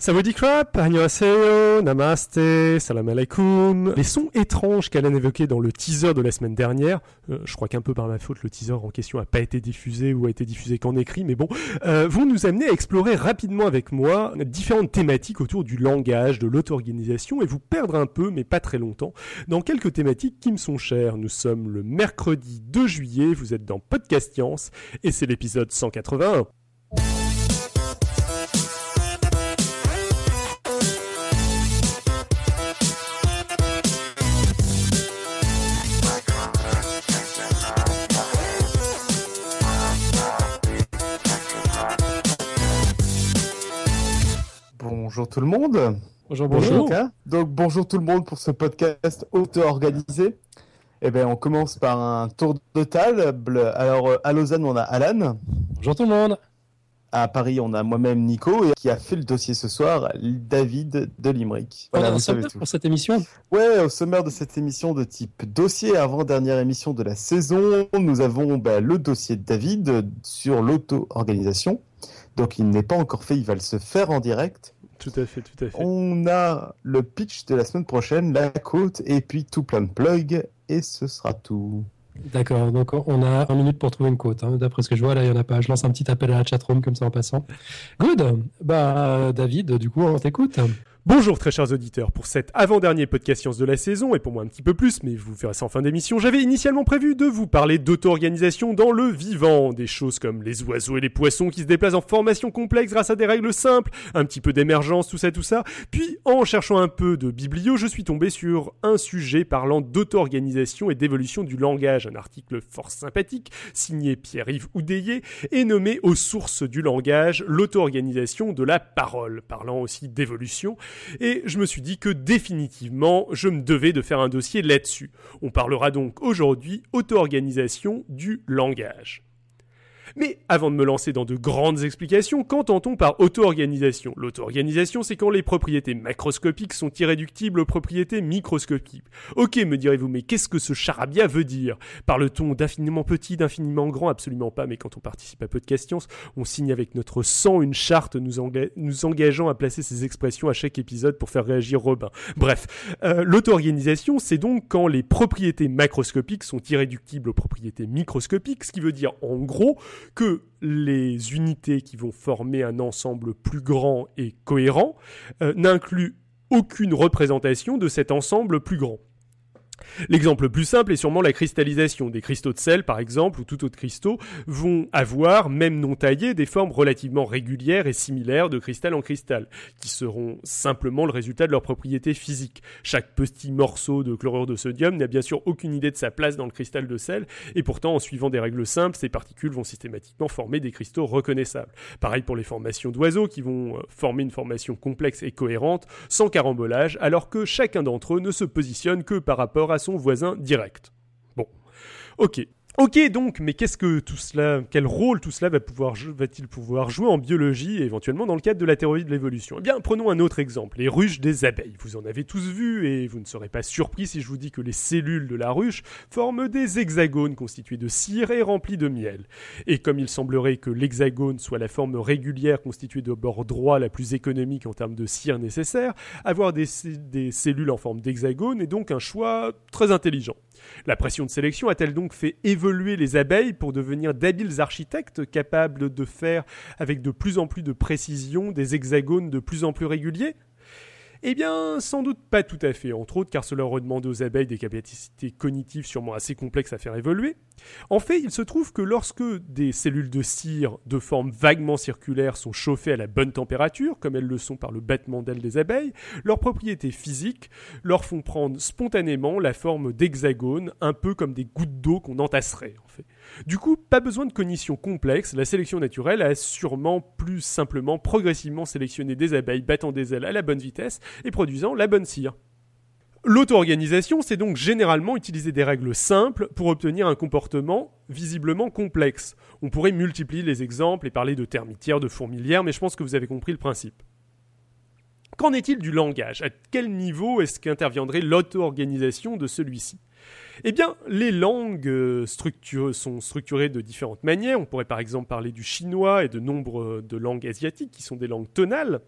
Annyeonghaseyo, namaste, salam alaikum. Les sons étranges qu'Alan évoquait dans le teaser de la semaine dernière, euh, je crois qu'un peu par ma faute, le teaser en question a pas été diffusé ou a été diffusé qu'en écrit, mais bon, euh, vont nous amener à explorer rapidement avec moi différentes thématiques autour du langage, de l'auto-organisation et vous perdre un peu, mais pas très longtemps, dans quelques thématiques qui me sont chères. Nous sommes le mercredi 2 juillet, vous êtes dans Podcast Science et c'est l'épisode 181. Bonjour tout le monde. Bonjour, bonjour. Donc bonjour tout le monde pour ce podcast auto-organisé. Eh bien, on commence par un tour de table. Alors, euh, à Lausanne, on a Alan. Bonjour tout le monde. À Paris, on a moi-même Nico et qui a fait le dossier ce soir, David de Limerick. Voilà, tout. pour cette émission Ouais, au sommaire de cette émission de type dossier, avant-dernière émission de la saison, nous avons bah, le dossier de David sur l'auto-organisation. Donc, il n'est pas encore fait, il va le se faire en direct. Tout à fait, tout à fait. On a le pitch de la semaine prochaine, la côte, et puis tout plein de plugs, et ce sera tout. D'accord, donc on a un minute pour trouver une côte. Hein. D'après ce que je vois, là, il n'y en a pas. Je lance un petit appel à la chatroom comme ça en passant. Good Bah, David, du coup, on t'écoute. Bonjour très chers auditeurs, pour cet avant-dernier podcast science de la saison, et pour moi un petit peu plus, mais vous verrez ça en fin d'émission, j'avais initialement prévu de vous parler d'auto-organisation dans le vivant, des choses comme les oiseaux et les poissons qui se déplacent en formation complexe grâce à des règles simples, un petit peu d'émergence, tout ça, tout ça, puis en cherchant un peu de biblio, je suis tombé sur un sujet parlant d'auto-organisation et d'évolution du langage, un article fort sympathique, signé Pierre-Yves Oudéier, et nommé aux sources du langage, l'auto-organisation de la parole, parlant aussi d'évolution, et je me suis dit que définitivement, je me devais de faire un dossier là-dessus. On parlera donc aujourd'hui auto-organisation du langage. Mais avant de me lancer dans de grandes explications, qu'entend-on par auto-organisation? L'auto-organisation, c'est quand les propriétés macroscopiques sont irréductibles aux propriétés microscopiques. Ok, me direz-vous, mais qu'est-ce que ce charabia veut dire? Parle-t-on d'infiniment petit, d'infiniment grand? Absolument pas, mais quand on participe à Podcast Science, on signe avec notre sang une charte nous, engageant à placer ces expressions à chaque épisode pour faire réagir Robin. Bref, euh, l'auto-organisation, c'est donc quand les propriétés macroscopiques sont irréductibles aux propriétés microscopiques, ce qui veut dire en gros que les unités qui vont former un ensemble plus grand et cohérent euh, n'incluent aucune représentation de cet ensemble plus grand. L'exemple le plus simple est sûrement la cristallisation. Des cristaux de sel, par exemple, ou tout autre cristaux, vont avoir, même non taillés, des formes relativement régulières et similaires de cristal en cristal, qui seront simplement le résultat de leurs propriétés physiques. Chaque petit morceau de chlorure de sodium n'a bien sûr aucune idée de sa place dans le cristal de sel, et pourtant, en suivant des règles simples, ces particules vont systématiquement former des cristaux reconnaissables. Pareil pour les formations d'oiseaux, qui vont euh, former une formation complexe et cohérente, sans carambolage, alors que chacun d'entre eux ne se positionne que par rapport à son voisin direct. Bon, ok. Ok donc, mais qu'est-ce que tout cela, quel rôle tout cela va pouvoir va-t-il pouvoir jouer en biologie et éventuellement dans le cadre de la théorie de l'évolution? Eh bien, prenons un autre exemple, les ruches des abeilles. Vous en avez tous vu et vous ne serez pas surpris si je vous dis que les cellules de la ruche forment des hexagones constitués de cire et remplis de miel. Et comme il semblerait que l'hexagone soit la forme régulière constituée de bord droit la plus économique en termes de cire nécessaire, avoir des, des cellules en forme d'hexagone est donc un choix très intelligent. La pression de sélection a-t-elle donc fait évoluer les abeilles pour devenir d'habiles architectes capables de faire avec de plus en plus de précision des hexagones de plus en plus réguliers eh bien, sans doute pas tout à fait, entre autres car cela aurait demandé aux abeilles des capacités cognitives sûrement assez complexes à faire évoluer. En fait, il se trouve que lorsque des cellules de cire de forme vaguement circulaire sont chauffées à la bonne température, comme elles le sont par le battement d'ailes des abeilles, leurs propriétés physiques leur font prendre spontanément la forme d'hexagone, un peu comme des gouttes d'eau qu'on entasserait en fait. Du coup, pas besoin de cognition complexe, la sélection naturelle a sûrement plus simplement progressivement sélectionné des abeilles battant des ailes à la bonne vitesse et produisant la bonne cire. L'auto-organisation, c'est donc généralement utiliser des règles simples pour obtenir un comportement visiblement complexe. On pourrait multiplier les exemples et parler de termitières, de fourmilières, mais je pense que vous avez compris le principe. Qu'en est-il du langage? À quel niveau est-ce qu'interviendrait l'auto-organisation de celui-ci? Eh bien, les langues euh, sont structurées de différentes manières. On pourrait par exemple parler du chinois et de nombre de langues asiatiques qui sont des langues tonales.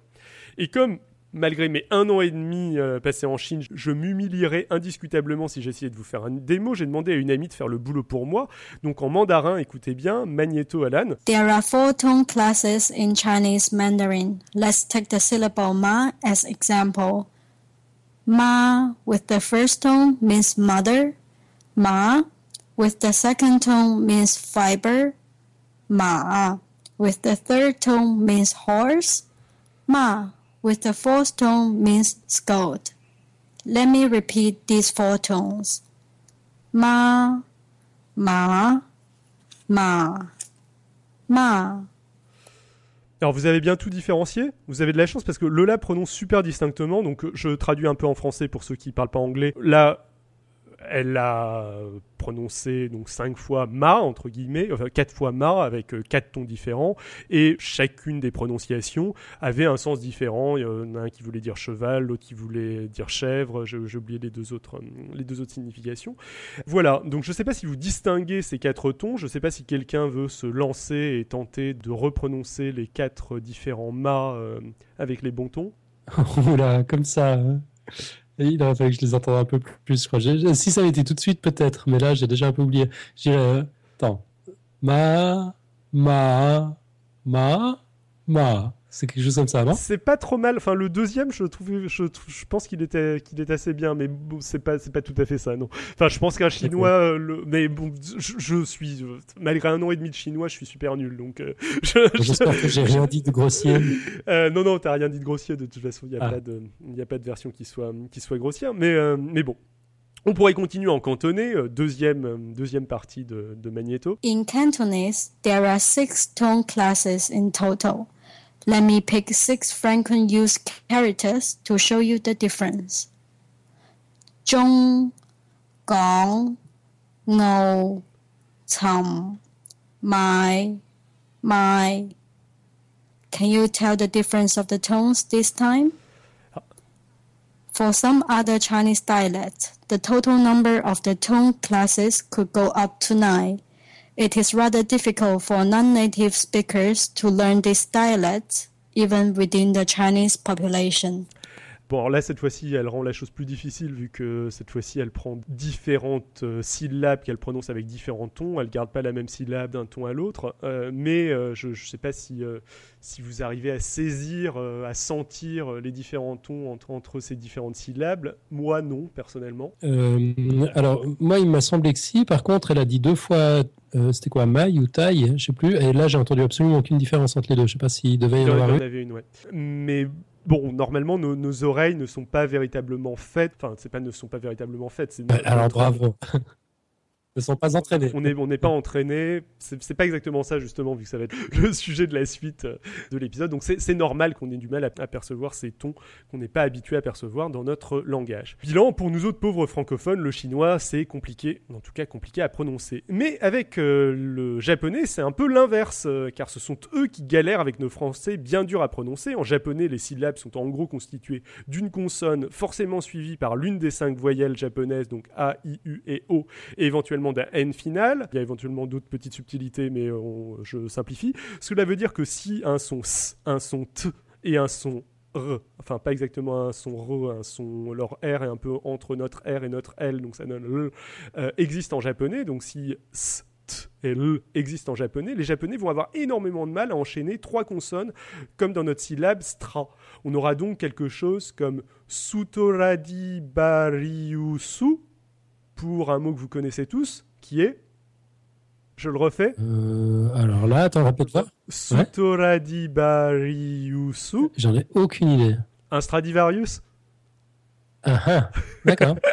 Et comme malgré mes un an et demi euh, passés en Chine, je m'humilierais indiscutablement si j'essayais de vous faire un démo. J'ai demandé à une amie de faire le boulot pour moi. Donc en mandarin, écoutez bien, Magneto Alan. There are four tone classes in Chinese Mandarin. Let's take the syllable ma as example. Ma with the first tone means mother. Ma with the second tone means fiber. Ma with the third tone means horse. Ma with the fourth tone means scold. Let me repeat these four tones. Ma, ma, ma, ma. Alors vous avez bien tout différencié Vous avez de la chance parce que le la prononce super distinctement, donc je traduis un peu en français pour ceux qui parlent pas anglais. Là, elle a prononcé donc cinq fois ma entre guillemets, enfin quatre fois ma avec euh, quatre tons différents et chacune des prononciations avait un sens différent. Il y en a un qui voulait dire cheval, l'autre qui voulait dire chèvre. J'ai oublié les deux autres euh, les deux autres significations. Voilà. Donc je ne sais pas si vous distinguez ces quatre tons. Je ne sais pas si quelqu'un veut se lancer et tenter de reprononcer les quatre différents ma euh, avec les bons tons. Oula, comme ça. Il aurait fallu que je les entende un peu plus, crois. Si ça avait été tout de suite, peut-être, mais là, j'ai déjà un peu oublié. Je euh, attends, ma, ma, ma, ma. C'est quelque chose comme ça, non? C'est pas trop mal. Enfin, le deuxième, je trouve, je, je pense qu'il était, qu'il est assez bien, mais bon, c'est pas, c'est pas tout à fait ça, non. Enfin, je pense qu'un chinois, euh, le... mais bon, je, suis, euh, malgré un an et demi de chinois, je suis super nul, donc. Euh, J'espère que j'ai rien dit de grossier. non, non, t'as rien dit de grossier. De toute façon, il n'y a ah. pas de, il a pas de version qui soit, qui soit grossière, mais, mais bon. On pourrait continuer en cantonais, deuxième, deuxième partie de, de Magneto. In Cantonese, there are six tone classes in total. Let me pick six frequent use characters to show you the difference. 中、港、澳、寻、买、卖. Can you tell the difference of the tones this time? For some other Chinese dialects, the total number of the tone classes could go up to nine. It is rather difficult for non-native speakers to learn this dialect, even within the Chinese population. Bon, alors là, cette fois-ci, elle rend la chose plus difficile vu que cette fois-ci, elle prend différentes euh, syllabes qu'elle prononce avec différents tons. Elle ne garde pas la même syllabe d'un ton à l'autre. Euh, mais euh, je ne sais pas si, si vous arrivez à saisir, à sentir les différents tons entre, entre, ces différentes syllabes. Moi, non, personnellement. alors, moi, il m'a semblé que si. Par contre, elle a dit deux fois c'était quoi, Maï ou Taille, je sais plus. Et là, j'ai entendu absolument aucune différence entre les deux. Je sais pas s'il devait y en avoir une. une ouais. Mais bon, normalement, nos, oreilles ne sont pas véritablement faites. Enfin, c'est pas ne sont pas véritablement faites. Alors bravo ne sont pas entraînés. On n'est on pas entraînés. C'est pas exactement ça, justement, vu que ça va être le sujet de la suite euh, de l'épisode. Donc c'est normal qu'on ait du mal à, percevoir ces tons qu'on n'est pas habitué à percevoir dans notre langage. Bilan, pour nous autres pauvres francophones, le chinois, c'est compliqué, en tout cas compliqué à prononcer. Mais avec euh, le japonais, c'est un peu l'inverse, euh, car ce sont eux qui galèrent avec nos français bien durs à prononcer. En japonais, les syllabes sont en gros constituées d'une consonne forcément suivie par l'une des cinq voyelles japonaises, donc A, I, U et O, et éventuellement d'un N final. Il y a éventuellement d'autres petites subtilités, mais je simplifie. Cela veut dire que si un son S, un son T et un son R, enfin pas exactement un son R, un son, leur R est un peu entre notre R et notre L, donc ça donne L, euh, existe en japonais, donc si S, T et L existent en japonais, les japonais vont avoir énormément de mal à enchaîner trois consonnes, comme dans notre syllabe stra. On aura donc quelque chose comme Sutoradi Bariusu, pour un mot que vous connaissez tous, qui est je le refais. Euh, alors là, attends, répète-moi. Sutoradibariusu. J'en ai aucune idée. Un Stradivarius ah, ah, D'accord.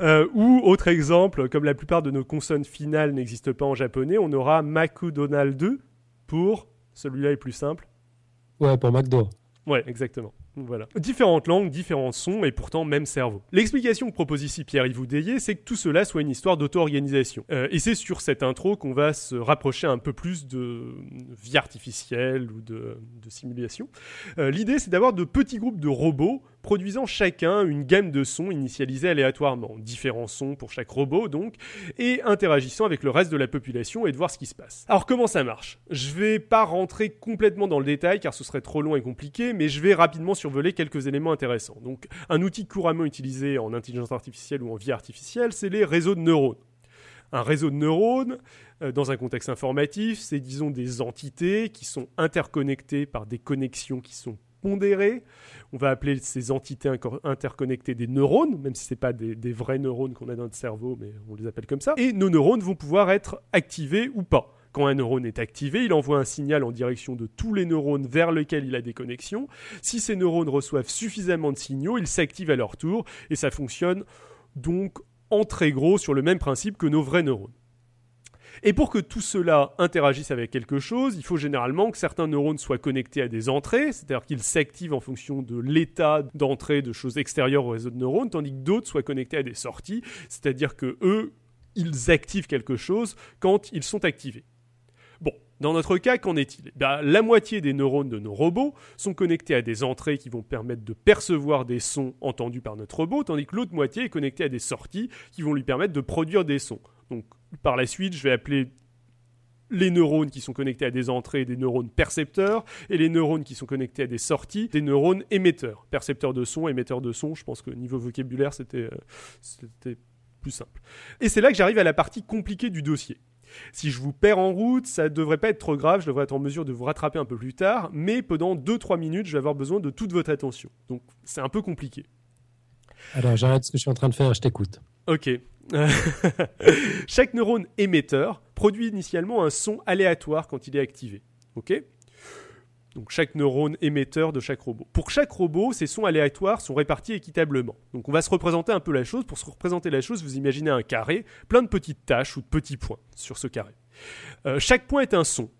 Euh, ou autre exemple, comme la plupart de nos consonnes finales n'existent pas en japonais, on aura McDonald 2 pour celui-là est plus simple. Ouais, pour McDo. Ouais, exactement. Voilà. Différentes langues, différents sons et pourtant même cerveau. L'explication que propose ici Pierre-Yves Oudéier, c'est que tout cela soit une histoire d'auto-organisation. Euh, et c'est sur cette intro qu'on va se rapprocher un peu plus de vie artificielle ou de, simulation. Euh, l'idée, c'est d'avoir de petits groupes de robots produisant chacun une gamme de sons initialisés aléatoirement, différents sons pour chaque robot donc, et interagissant avec le reste de la population et de voir ce qui se passe. Alors comment ça marche? Je vais pas rentrer complètement dans le détail car ce serait trop long et compliqué, mais je vais rapidement survoler quelques éléments intéressants. Donc un outil couramment utilisé en intelligence artificielle ou en vie artificielle, c'est les réseaux de neurones. Un réseau de neurones, euh, dans un contexte informatif, c'est disons des entités qui sont interconnectées par des connexions qui sont pondérées. On va appeler ces entités interconnectées des neurones, même si ce pas des, des vrais neurones qu'on a dans notre cerveau, mais on les appelle comme ça. Et nos neurones vont pouvoir être activés ou pas. Quand un neurone est activé, il envoie un signal en direction de tous les neurones vers lesquels il a des connexions. Si ces neurones reçoivent suffisamment de signaux, ils s'activent à leur tour et ça fonctionne donc en très gros sur le même principe que nos vrais neurones. Et pour que tout cela interagisse avec quelque chose, il faut généralement que certains neurones soient connectés à des entrées, c'est-à-dire qu'ils s'activent en fonction de l'état d'entrée de choses extérieures au réseau de neurones, tandis que d'autres soient connectés à des sorties, c'est-à-dire que eux, ils activent quelque chose quand ils sont activés. Bon, dans notre cas, qu'en est-il? Ben, La moitié des neurones de nos robots sont connectés à des entrées qui vont permettre de percevoir des sons entendus par notre robot, tandis que l'autre moitié est connectée à des sorties qui vont lui permettre de produire des sons. Donc par la suite, je vais appeler les neurones qui sont connectés à des entrées des neurones percepteurs et les neurones qui sont connectés à des sorties des neurones émetteurs. Percepteurs de son, émetteurs de son, je pense que niveau vocabulaire, c'était euh, plus simple. Et c'est là que j'arrive à la partie compliquée du dossier. Si je vous perds en route, ça ne devrait pas être trop grave, je devrais être en mesure de vous rattraper un peu plus tard, mais pendant 2-3 minutes, je vais avoir besoin de toute votre attention. Donc c'est un peu compliqué. Alors j'arrête ce que je suis en train de faire, je t'écoute. Ok. Chaque neurone émetteur produit initialement un son aléatoire quand il est activé. Ok? Donc chaque neurone émetteur de chaque robot. Pour chaque robot, ces sons aléatoires sont répartis équitablement. Donc on va se représenter un peu la chose. Pour se représenter la chose, vous imaginez un carré, plein de petites taches ou de petits points sur ce carré. Euh, chaque point est un son.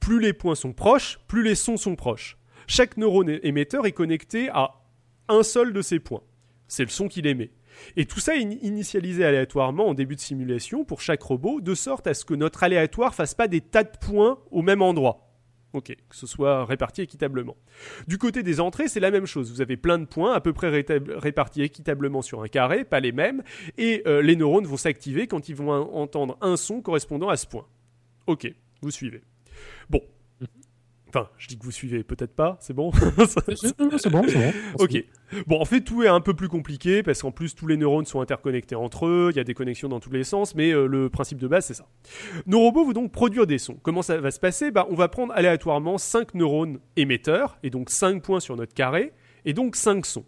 Plus les points sont proches, plus les sons sont proches. Chaque neurone émetteur est connecté à un seul de ces points. C'est le son qu'il émet. Et tout ça est initialisé aléatoirement en début de simulation pour chaque robot, de sorte à ce que notre aléatoire fasse pas des tas de points au même endroit. Ok, que ce soit réparti équitablement. Du côté des entrées, c'est la même chose. Vous avez plein de points à peu près répartis équitablement sur un carré, pas les mêmes, et euh, les neurones vont s'activer quand ils vont entendre un son correspondant à ce point. Ok, vous suivez. Bon, Enfin, je dis que vous suivez, peut-être pas, c'est bon C'est bon, c'est bon. Ok. Bon, en fait, tout est un peu plus compliqué parce qu'en plus, tous les neurones sont interconnectés entre eux, il y a des connexions dans tous les sens, mais euh, le principe de base, c'est ça. Nos robots vont donc produire des sons. Comment ça va se passer? Bah, On va prendre aléatoirement 5 neurones émetteurs, et donc 5 points sur notre carré, et donc 5 sons.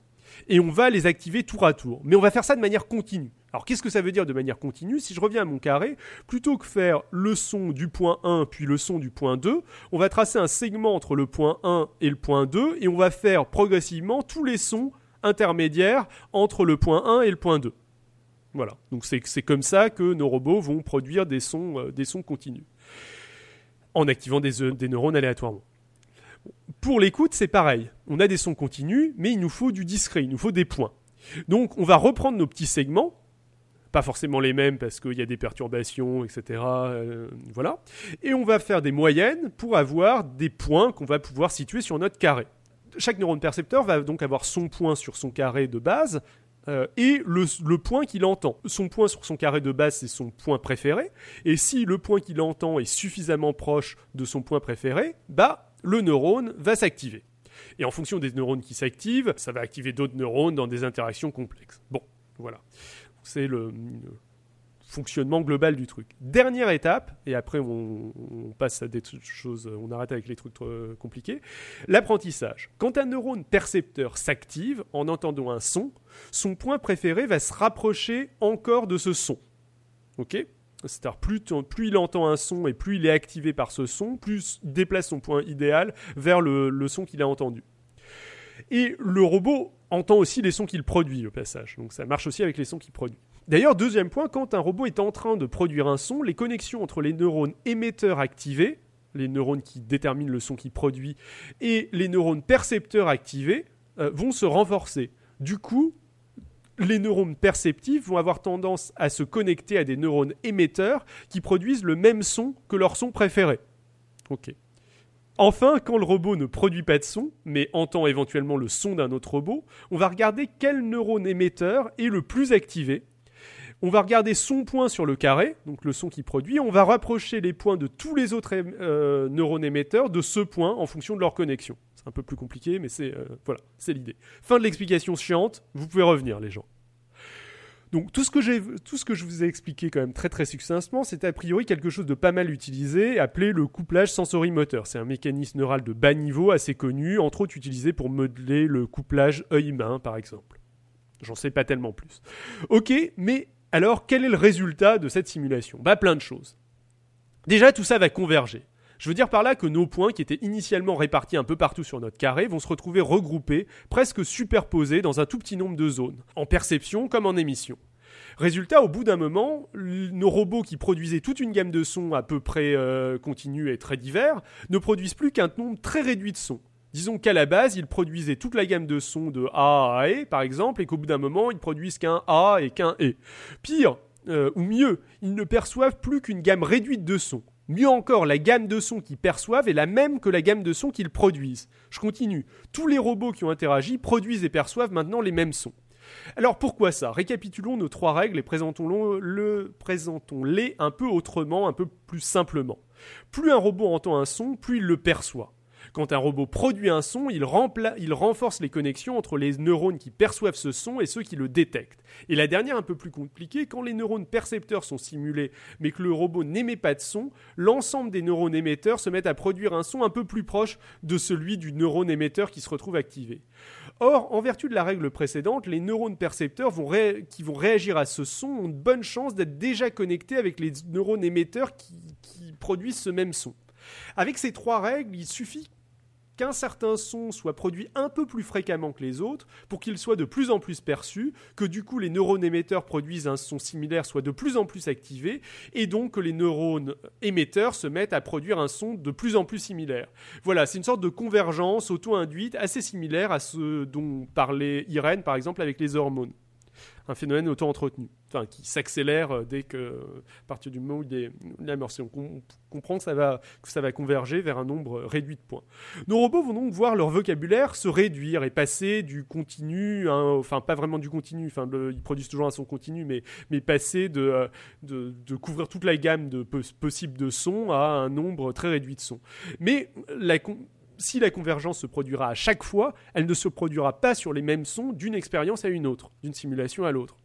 Et on va les activer tour à tour. Mais on va faire ça de manière continue. Alors qu'est-ce que ça veut dire de manière continue? Si je reviens à mon carré, plutôt que faire le son du point 1 puis le son du point 2, on va tracer un segment entre le point 1 et le point 2 et on va faire progressivement tous les sons intermédiaires entre le point 1 et le point 2. Voilà, donc c'est comme ça que nos robots vont produire des sons, euh, continus en activant des, euh, des neurones aléatoirement. Pour l'écoute, c'est pareil. On a des sons continus, mais il nous faut du discret, il nous faut des points. Donc on va reprendre nos petits segments, pas forcément les mêmes parce qu'il y a des perturbations, etc. Euh, voilà. Et on va faire des moyennes pour avoir des points qu'on va pouvoir situer sur notre carré. Chaque neurone percepteur va donc avoir son point sur son carré de base, euh, et le, point qu'il entend. Son point sur son carré de base, c'est son point préféré. Et si le point qu'il entend est suffisamment proche de son point préféré, bah, le neurone va s'activer. Et en fonction des neurones qui s'activent, ça va activer d'autres neurones dans des interactions complexes. Bon, voilà. C'est le, fonctionnement global du truc. Dernière étape, et après on, passe à des choses, on arrête avec les trucs compliqués, l'apprentissage. Quand un neurone percepteur s'active en entendant un son, son point préféré va se rapprocher encore de ce son. Ok? C'est-à-dire plus, il entend un son et plus il est activé par ce son, plus il déplace son point idéal vers le, le son qu'il a entendu. Et le robot entend aussi les sons qu'il produit au passage. Donc ça marche aussi avec les sons qu'il produit. D'ailleurs, deuxième point, quand un robot est en train de produire un son, les connexions entre les neurones émetteurs activés, les neurones qui déterminent le son qu'il produit, et les neurones percepteurs activés, euh, vont se renforcer. Du coup, les neurones perceptifs vont avoir tendance à se connecter à des neurones émetteurs qui produisent le même son que leur son préféré. Enfin, quand le robot ne produit pas de son, mais entend éventuellement le son d'un autre robot, on va regarder quel neurone émetteur est le plus activé. On va regarder son point sur le carré, donc le son qu'il produit. On va rapprocher les points de tous les autres euh, neurones émetteurs de ce point en fonction de leur connexion. Un peu plus compliqué, mais c'est euh, voilà, c'est l'idée. Fin de l'explication chiante. Vous pouvez revenir, les gens. Donc tout ce, que j'ai, tout ce que je vous ai expliqué quand même très très succinctement, c'est a priori quelque chose de pas mal utilisé, appelé le couplage sensorimoteur. C'est un mécanisme neural de bas niveau assez connu, entre autres utilisé pour modeler le couplage œil-main par exemple. J'en sais pas tellement plus. Ok, mais alors quel est le résultat de cette simulation? Bah plein de choses. Déjà tout ça va converger. Je veux dire par là que nos points, qui étaient initialement répartis un peu partout sur notre carré, vont se retrouver regroupés, presque superposés dans un tout petit nombre de zones, en perception comme en émission. Résultat, au bout d'un moment, nos robots qui produisaient toute une gamme de sons à peu près euh, continus et très divers ne produisent plus qu'un nombre très réduit de sons. Disons qu'à la base, ils produisaient toute la gamme de sons de A à E, par exemple, et qu'au bout d'un moment, ils produisent qu'un A et qu'un E. Pire, euh, ou mieux, ils ne perçoivent plus qu'une gamme réduite de sons. Mieux encore, la gamme de sons qu'ils perçoivent est la même que la gamme de sons qu'ils produisent. Je continue. Tous les robots qui ont interagi produisent et perçoivent maintenant les mêmes sons. Alors pourquoi ça? Récapitulons nos trois règles et présentons-les présentons un peu autrement, un peu plus simplement. Plus un robot entend un son, plus il le perçoit. Quand un robot produit un son, il, renforce les connexions entre les neurones qui perçoivent ce son et ceux qui le détectent. Et la dernière, un peu plus compliquée, quand les neurones percepteurs sont simulés mais que le robot n'émet pas de son, l'ensemble des neurones émetteurs se mettent à produire un son un peu plus proche de celui du neurone émetteur qui se retrouve activé. Or, en vertu de la règle précédente, les neurones percepteurs qui vont réagir à ce son ont de bonnes chances d'être déjà connectés avec les neurones émetteurs qui produisent ce même son. Avec ces trois règles, il suffit qu'un certain son soit produit un peu plus fréquemment que les autres pour qu'il soit de plus en plus perçu, que du coup les neurones émetteurs produisent un son similaire soit de plus en plus activé, et donc que les neurones émetteurs se mettent à produire un son de plus en plus similaire. Voilà, c'est une sorte de convergence auto-induite assez similaire à ce dont parlait Irène par exemple avec les hormones un phénomène auto-entretenu, enfin, qui s'accélère euh, dès que, à partir du moment où il est amorcé. On, comprend que ça, va, ça va converger vers un nombre réduit de points. Nos robots vont donc voir leur vocabulaire se réduire et passer du continu, enfin pas vraiment du continu, enfin ils produisent toujours un son continu, mais, mais passer de, euh, de, couvrir toute la gamme de possibles de sons à un nombre très réduit de sons. Mais la, si la convergence se produira à chaque fois, elle ne se produira pas sur les mêmes sons d'une expérience à une autre, d'une simulation à l'autre.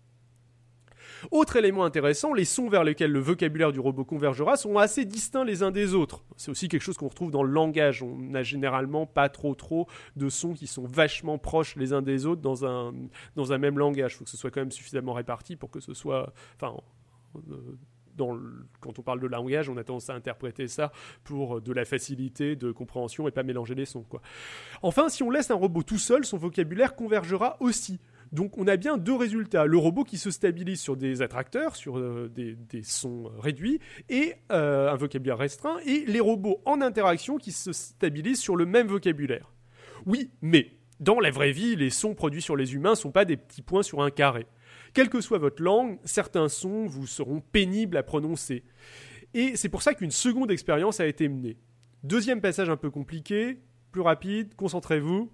Autre élément intéressant, les sons vers lesquels le vocabulaire du robot convergera sont assez distincts les uns des autres. C'est aussi quelque chose qu'on retrouve dans le langage. On n'a généralement pas trop trop de sons qui sont vachement proches les uns des autres dans un, dans un même langage. Il faut que ce soit quand même suffisamment réparti pour que ce soit... Enfin, euh, quand on parle de langage, on a tendance à interpréter ça pour euh, de la facilité de compréhension et pas mélanger les sons. Enfin, si on laisse un robot tout seul, son vocabulaire convergera aussi. Donc on a bien deux résultats. Le robot qui se stabilise sur des attracteurs, sur euh, des, sons réduits, et euh, un vocabulaire restreint, et les robots en interaction qui se stabilisent sur le même vocabulaire. Oui, mais dans la vraie vie, les sons produits sur les humains ne sont pas des petits points sur un carré. Quelle que soit votre langue, certains sons vous seront pénibles à prononcer. Et c'est pour ça qu'une seconde expérience a été menée. Deuxième passage un peu compliqué, plus rapide, concentrez-vous.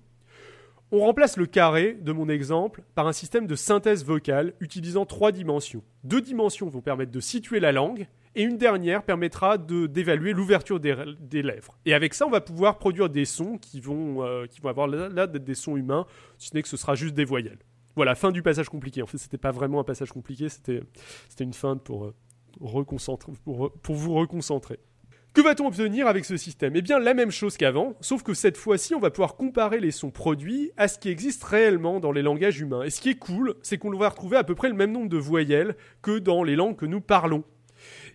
On remplace le carré de mon exemple par un système de synthèse vocale utilisant trois dimensions. Deux dimensions vont permettre de situer la langue et une dernière permettra d'évaluer l'ouverture des, lèvres. Et avec ça, on va pouvoir produire des sons qui vont, euh, avoir là des sons humains, si ce n'est que ce sera juste des voyelles. Voilà, fin du passage compliqué. En fait, c'était pas vraiment un passage compliqué, c'était une feinte pour, euh, pour, pour vous reconcentrer. Que va-t-on obtenir avec ce système? Eh bien, la même chose qu'avant, sauf que cette fois-ci, on va pouvoir comparer les sons produits à ce qui existe réellement dans les langages humains. Et ce qui est cool, c'est qu'on va retrouver à peu près le même nombre de voyelles que dans les langues que nous parlons.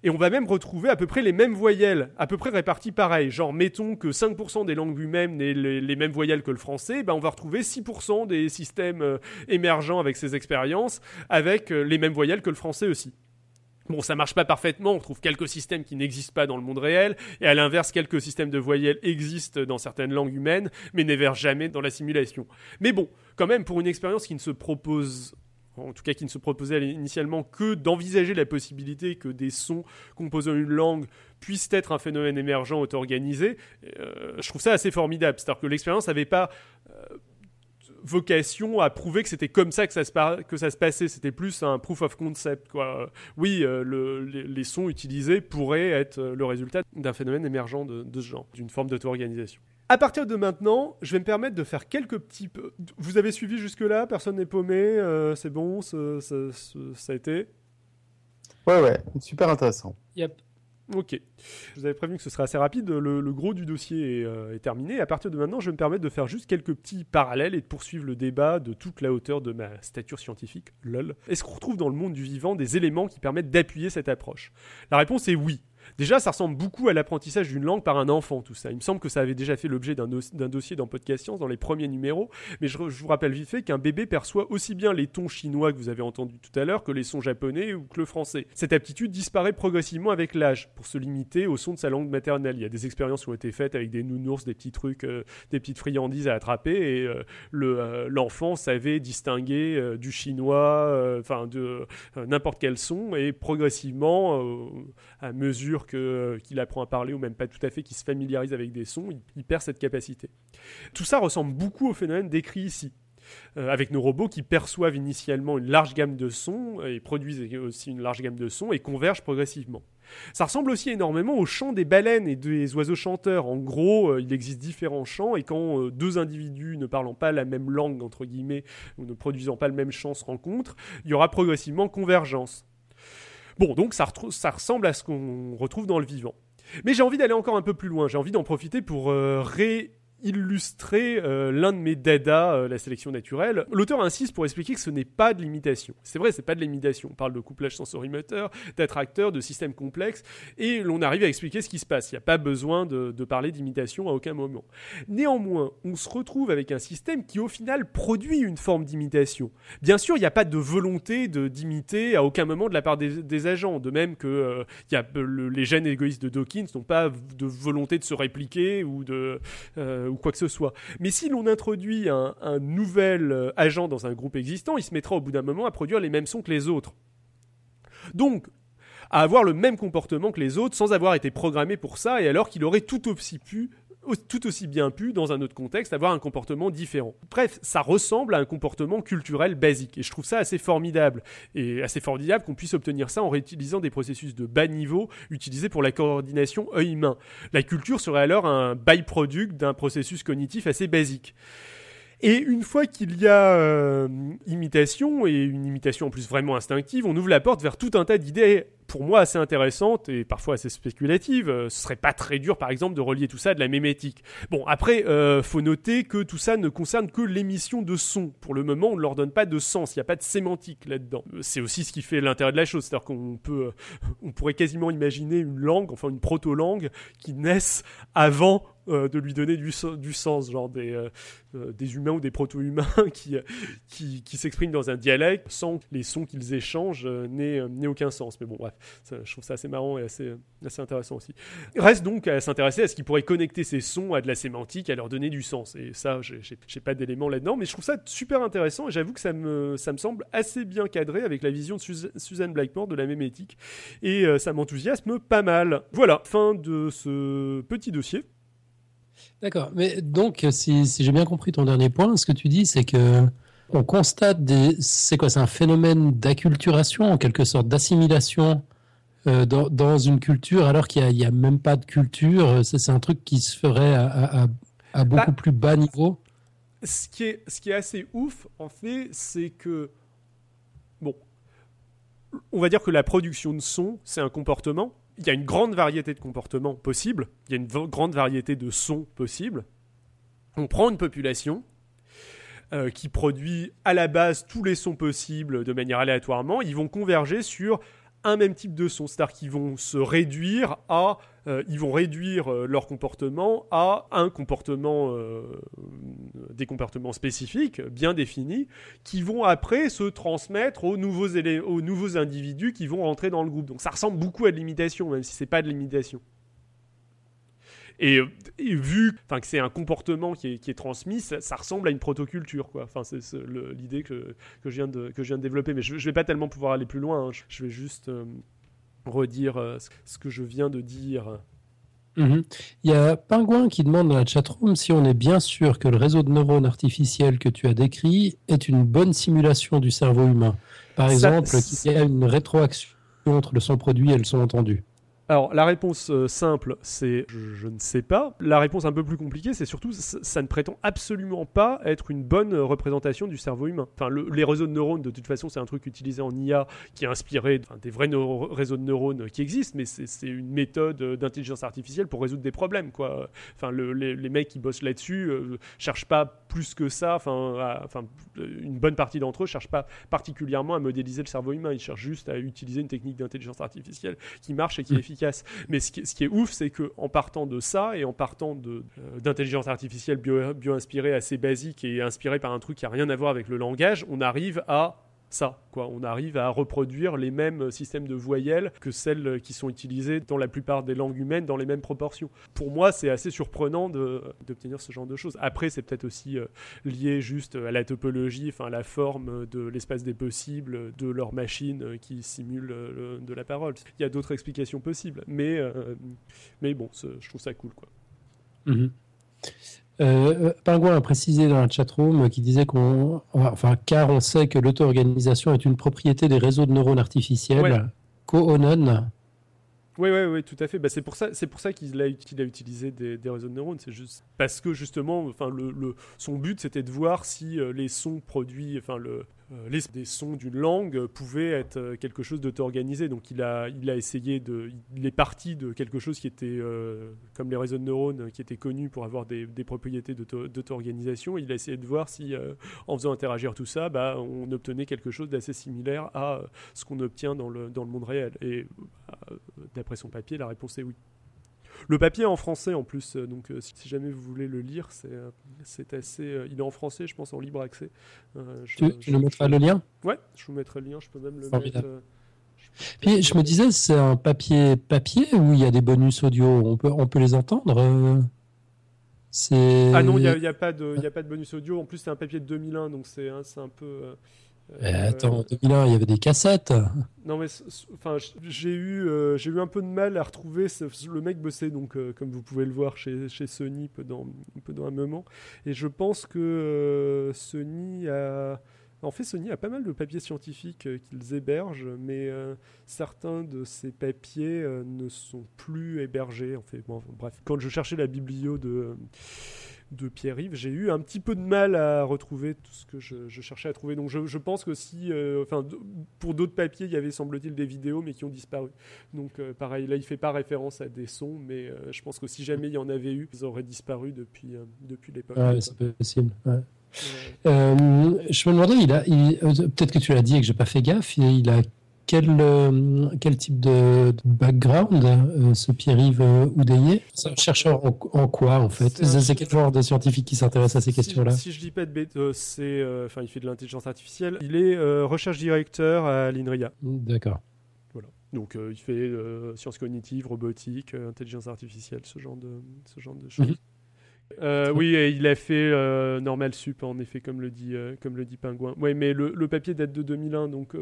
Et on va même retrouver à peu près les mêmes voyelles, à peu près réparties pareil. Genre, mettons que 5% des langues elles-mêmes n'aient les, mêmes voyelles que le français, ben on va retrouver 6% des systèmes euh, émergents avec ces expériences avec euh, les mêmes voyelles que le français aussi. Bon, ça marche pas parfaitement, on trouve quelques systèmes qui n'existent pas dans le monde réel, et à l'inverse, quelques systèmes de voyelles existent dans certaines langues humaines, mais n'éversent jamais dans la simulation. Mais bon, quand même, pour une expérience qui ne se propose en tout cas qui ne se proposait initialement que d'envisager la possibilité que des sons composant une langue puissent être un phénomène émergent auto-organisé, euh, je trouve ça assez formidable. C'est-à-dire que l'expérience n'avait pas euh, vocation à prouver que c'était comme ça que ça se, que ça se passait. C'était plus un proof of concept. Oui, euh, les, sons utilisés pourraient être le résultat d'un phénomène émergent de ce genre, d'une forme d'auto-organisation. À partir de maintenant, je vais me permettre de faire quelques petits. Vous avez suivi jusque-là Personne n'est paumé euh, C'est bon ça, a été Ouais, ouais, super intéressant. Yep. Ok. Je vous avais prévenu que ce serait assez rapide. Le, gros du dossier est, euh, est, terminé. À partir de maintenant, je vais me permettre de faire juste quelques petits parallèles et de poursuivre le débat de toute la hauteur de ma stature scientifique. Lol. Est-ce qu'on retrouve dans le monde du vivant des éléments qui permettent d'appuyer cette approche? La réponse est oui. Déjà, ça ressemble beaucoup à l'apprentissage d'une langue par un enfant, tout ça. Il me semble que ça avait déjà fait l'objet d'un, dossier dans Podcast Science dans les premiers numéros, mais je, vous rappelle vite fait qu'un bébé perçoit aussi bien les tons chinois que vous avez entendus tout à l'heure que les sons japonais ou que le français. Cette aptitude disparaît progressivement avec l'âge, pour se limiter au son de sa langue maternelle. Il y a des expériences qui ont été faites avec des nounours, des petits trucs, euh, des petites friandises à attraper, et euh, euh, l'enfant savait distinguer du chinois, enfin de n'importe quel son, et progressivement, à mesure euh, qu'il apprend à parler, ou même pas tout à fait, qu'il se familiarise avec des sons, il, perd cette capacité. Tout ça ressemble beaucoup au phénomène décrit ici. Euh, avec nos robots qui perçoivent initialement une large gamme de sons et produisent aussi une large gamme de sons et convergent progressivement. Ça ressemble aussi énormément au chant des baleines et des oiseaux chanteurs. En gros, euh, il existe différents chants et quand deux individus ne parlant pas la même langue, entre guillemets, ou ne produisant pas le même chant se rencontrent, il y aura progressivement convergence. Bon, donc ça, ressemble à ce qu'on retrouve dans le vivant. Mais j'ai envie d'aller encore un peu plus loin, j'ai envie d'en profiter pour euh, ré illustrer euh, l'un de mes dada, euh, la sélection naturelle. L'auteur insiste pour expliquer que ce n'est pas de l'imitation. C'est vrai, c'est pas de l'imitation. On parle de couplage sensorimoteur, d'attracteur, de système complexe, et l'on arrive à expliquer ce qui se passe. Il n'y a pas besoin de, parler d'imitation à aucun moment. Néanmoins, on se retrouve avec un système qui au final produit une forme d'imitation. Bien sûr, il n'y a pas de volonté d'imiter à aucun moment de la part des, agents, de même que euh, les gènes égoïstes de Dawkins n'ont pas de volonté de se répliquer ou de ou quoi que ce soit. Mais si l'on introduit un, nouvel euh, agent dans un groupe existant, il se mettra au bout d'un moment à produire les mêmes sons que les autres. Donc, à avoir le même comportement que les autres sans avoir été programmé pour ça et alors qu'il aurait tout aussi pu tout aussi bien pu, dans un autre contexte, avoir un comportement différent. Bref, ça ressemble à un comportement culturel basique, et je trouve ça assez formidable, et assez formidable qu'on puisse obtenir ça en réutilisant des processus de bas niveau utilisés pour la coordination œil-main. La culture serait alors un byproduct d'un processus cognitif assez basique. Et une fois qu'il y a euh, imitation, et une imitation en plus vraiment instinctive, on ouvre la porte vers tout un tas d'idées pour moi assez intéressantes et parfois assez spéculatives. Euh, ce serait pas très dur, par exemple, de relier tout ça à de la mémétique. Bon, après, euh, faut noter que tout ça ne concerne que l'émission de son. Pour le moment, on ne leur donne pas de sens, il n'y a pas de sémantique là-dedans. Euh, c'est aussi ce qui fait l'intérêt de la chose, c'est-à-dire qu'on peut, on pourrait quasiment imaginer une langue, enfin une proto-langue, qui naisse avant de lui donner du, du sens, genre des, des humains ou des proto-humains qui, qui, qui s'expriment dans un dialecte sans que les sons qu'ils échangent n'aient aucun sens. Mais bon, bref je trouve ça assez marrant et assez, intéressant aussi. Reste donc à s'intéresser à ce qui pourrait connecter ces sons à de la sémantique, à leur donner du sens. Et ça, j'ai pas d'éléments là-dedans, mais je trouve ça super intéressant et j'avoue que ça me, semble assez bien cadré avec la vision de Suzanne Blackmore de la mémétique. Et euh, ça m'enthousiasme pas mal. Voilà, fin de ce petit dossier. D'accord, mais donc si, si j'ai bien compris ton dernier point, ce que tu dis, c'est que on constate des. C'est quoi C'est un phénomène d'acculturation, en quelque sorte, d'assimilation euh, dans, une culture, alors qu'il n'y a, même pas de culture. C'est un truc qui se ferait à, beaucoup bah, plus bas niveau. Ce qui, est, ce qui est assez ouf, en fait, c'est que. Bon. On va dire que la production de son, c'est un comportement. Il y a une grande variété de comportements possibles. Il y a une grande variété de sons possibles. On prend une population euh, qui produit à la base tous les sons possibles de manière aléatoirement, ils vont converger sur un même type de son, c'est-à-dire qu'ils vont se réduire à, euh, ils vont réduire euh, leur comportement à un comportement des comportements spécifiques, bien définis, qui vont après se transmettre aux nouveaux, aux nouveaux individus qui vont rentrer dans le groupe. Donc ça ressemble beaucoup à de l'imitation, même si c'est pas de l'imitation. Et, vu que c'est un comportement qui est, transmis, ça, ressemble à une protoculture. Quoi. Enfin, c'est l'idée que, que, je viens de, que je viens de développer. Mais je ne vais pas tellement pouvoir aller plus loin. Hein. Je, vais juste euh, redire euh, ce que je viens de dire. Mhm. Il y a Pingouin qui demande dans la chatroom si on est bien sûr que le réseau de neurones artificiels que tu as décrit est une bonne simulation du cerveau humain. Par exemple, qu'il y a une rétroaction entre le son produit et le son entendu. Alors, la réponse euh, simple, c'est je, ne sais pas. La réponse un peu plus compliquée, c'est surtout ça ne prétend absolument pas être une bonne représentation du cerveau humain. Enfin, les réseaux de neurones, de toute façon, c'est un truc utilisé en IA qui est inspiré des vrais réseaux de neurones qui existent, mais c'est une méthode d'intelligence artificielle pour résoudre des problèmes, quoi. Enfin, les, mecs qui bossent là-dessus ne euh, cherchent pas plus que ça. Enfin, enfin une bonne partie d'entre eux cherchent pas particulièrement à modéliser le cerveau humain. Ils cherchent juste à utiliser une technique d'intelligence artificielle qui marche et qui est mmh. Mais ce qui, est ouf, c'est qu'en partant de ça et en partant euh, d'intelligence artificielle bio-inspirée assez basique et inspirée par un truc qui n'a rien à voir avec le langage, on arrive à ça. Quoi. On arrive à reproduire les mêmes systèmes de voyelles que celles qui sont utilisées dans la plupart des langues humaines dans les mêmes proportions. Pour moi, c'est assez surprenant d'obtenir ce genre de choses. Après, c'est peut-être aussi euh, lié juste à la topologie, enfin la forme de l'espace des possibles de leur machine qui simule euh, de la parole. Il y a d'autres explications possibles, mais, euh, mais bon, je trouve ça cool. Quoi. Mm-hmm. Euh, Pingouin a précisé dans la chatroom qui disait qu'on, enfin, car on sait que l'auto-organisation est une propriété des réseaux de neurones artificiels, ouais. Oui, oui, oui, tout à fait. Bah, c'est pour ça, c'est pour ça qu'il a, utilisé des, réseaux de neurones. C'est juste parce que justement, enfin, le, le son but c'était de voir si euh, les sons produits, enfin le, euh, les des sons d'une langue pouvaient être euh, quelque chose d'auto-organisé. Donc il a, il a essayé de, il est parti de quelque chose qui était euh, comme les réseaux de neurones, qui étaient connus pour avoir des, des propriétés d'auto-organisation. Il a essayé de voir si, en faisant interagir tout ça, bah, on obtenait quelque chose d'assez similaire à ce qu'on obtient dans le, dans le monde réel. Et d'après son papier, la réponse est oui. Le papier est en français en plus, euh, donc euh, si, jamais vous voulez le lire, c'est euh, assez. il est en français, je pense, en libre accès. Je, tu, tu nous mettras le lien? Ouais, je vous mettrai le lien, je peux même le mettre. Puis je me disais, c'est un papier papier où il y a des bonus audio, on peut, on peut les entendre Ah non, il n'y a, y a, pas de, a pas de bonus audio. En plus, c'est un papier de 2001, donc c'est hein, un peu. Euh, attends, en 2001, il y avait des cassettes. Non, mais enfin, j'ai eu, euh, j'ai eu un peu de mal à retrouver. le mec bossait, donc, euh, comme vous pouvez le voir, chez, chez Sony pendant, pendant un moment. Et je pense que Sony a. En fait, Sony a pas mal de papiers scientifiques qu'ils hébergent, mais certains de ces papiers ne sont plus hébergés. En fait, bon, bref, quand je cherchais la biblio de de Pierre-Yves, j'ai eu un petit peu de mal à retrouver tout ce que je, cherchais à trouver. Donc je, pense que si, euh, enfin, pour d'autres papiers, il y avait semble-t-il des vidéos, mais qui ont disparu. Donc euh, pareil, là, il fait pas référence à des sons, mais euh, je pense que si jamais il y en avait eu, ils auraient disparu depuis, depuis l'époque. Ouais, c'est possible. je me demandais, il a, peut-être que tu l'as dit et que j'ai pas fait gaffe, il a quel, euh, quel type de, background euh, ce Pierre-Yves euh, Oudéier? C'est un chercheur en, quoi en fait? C'est quel genre de scientifique qui s'intéresse à ces questions-là? Si je dis pas de bête, c'est, enfin, il fait de l'intelligence artificielle. Il est recherche directeur à l'INRIA. D'accord. Voilà. Donc il fait sciences cognitives, robotique, intelligence artificielle, ce genre de, ce genre de choses. Mhm. Euh, oui, il a fait euh, normal sup en effet, comme le dit, euh, comme le dit Pingouin. Ouais, mais le, papier date de 2001, donc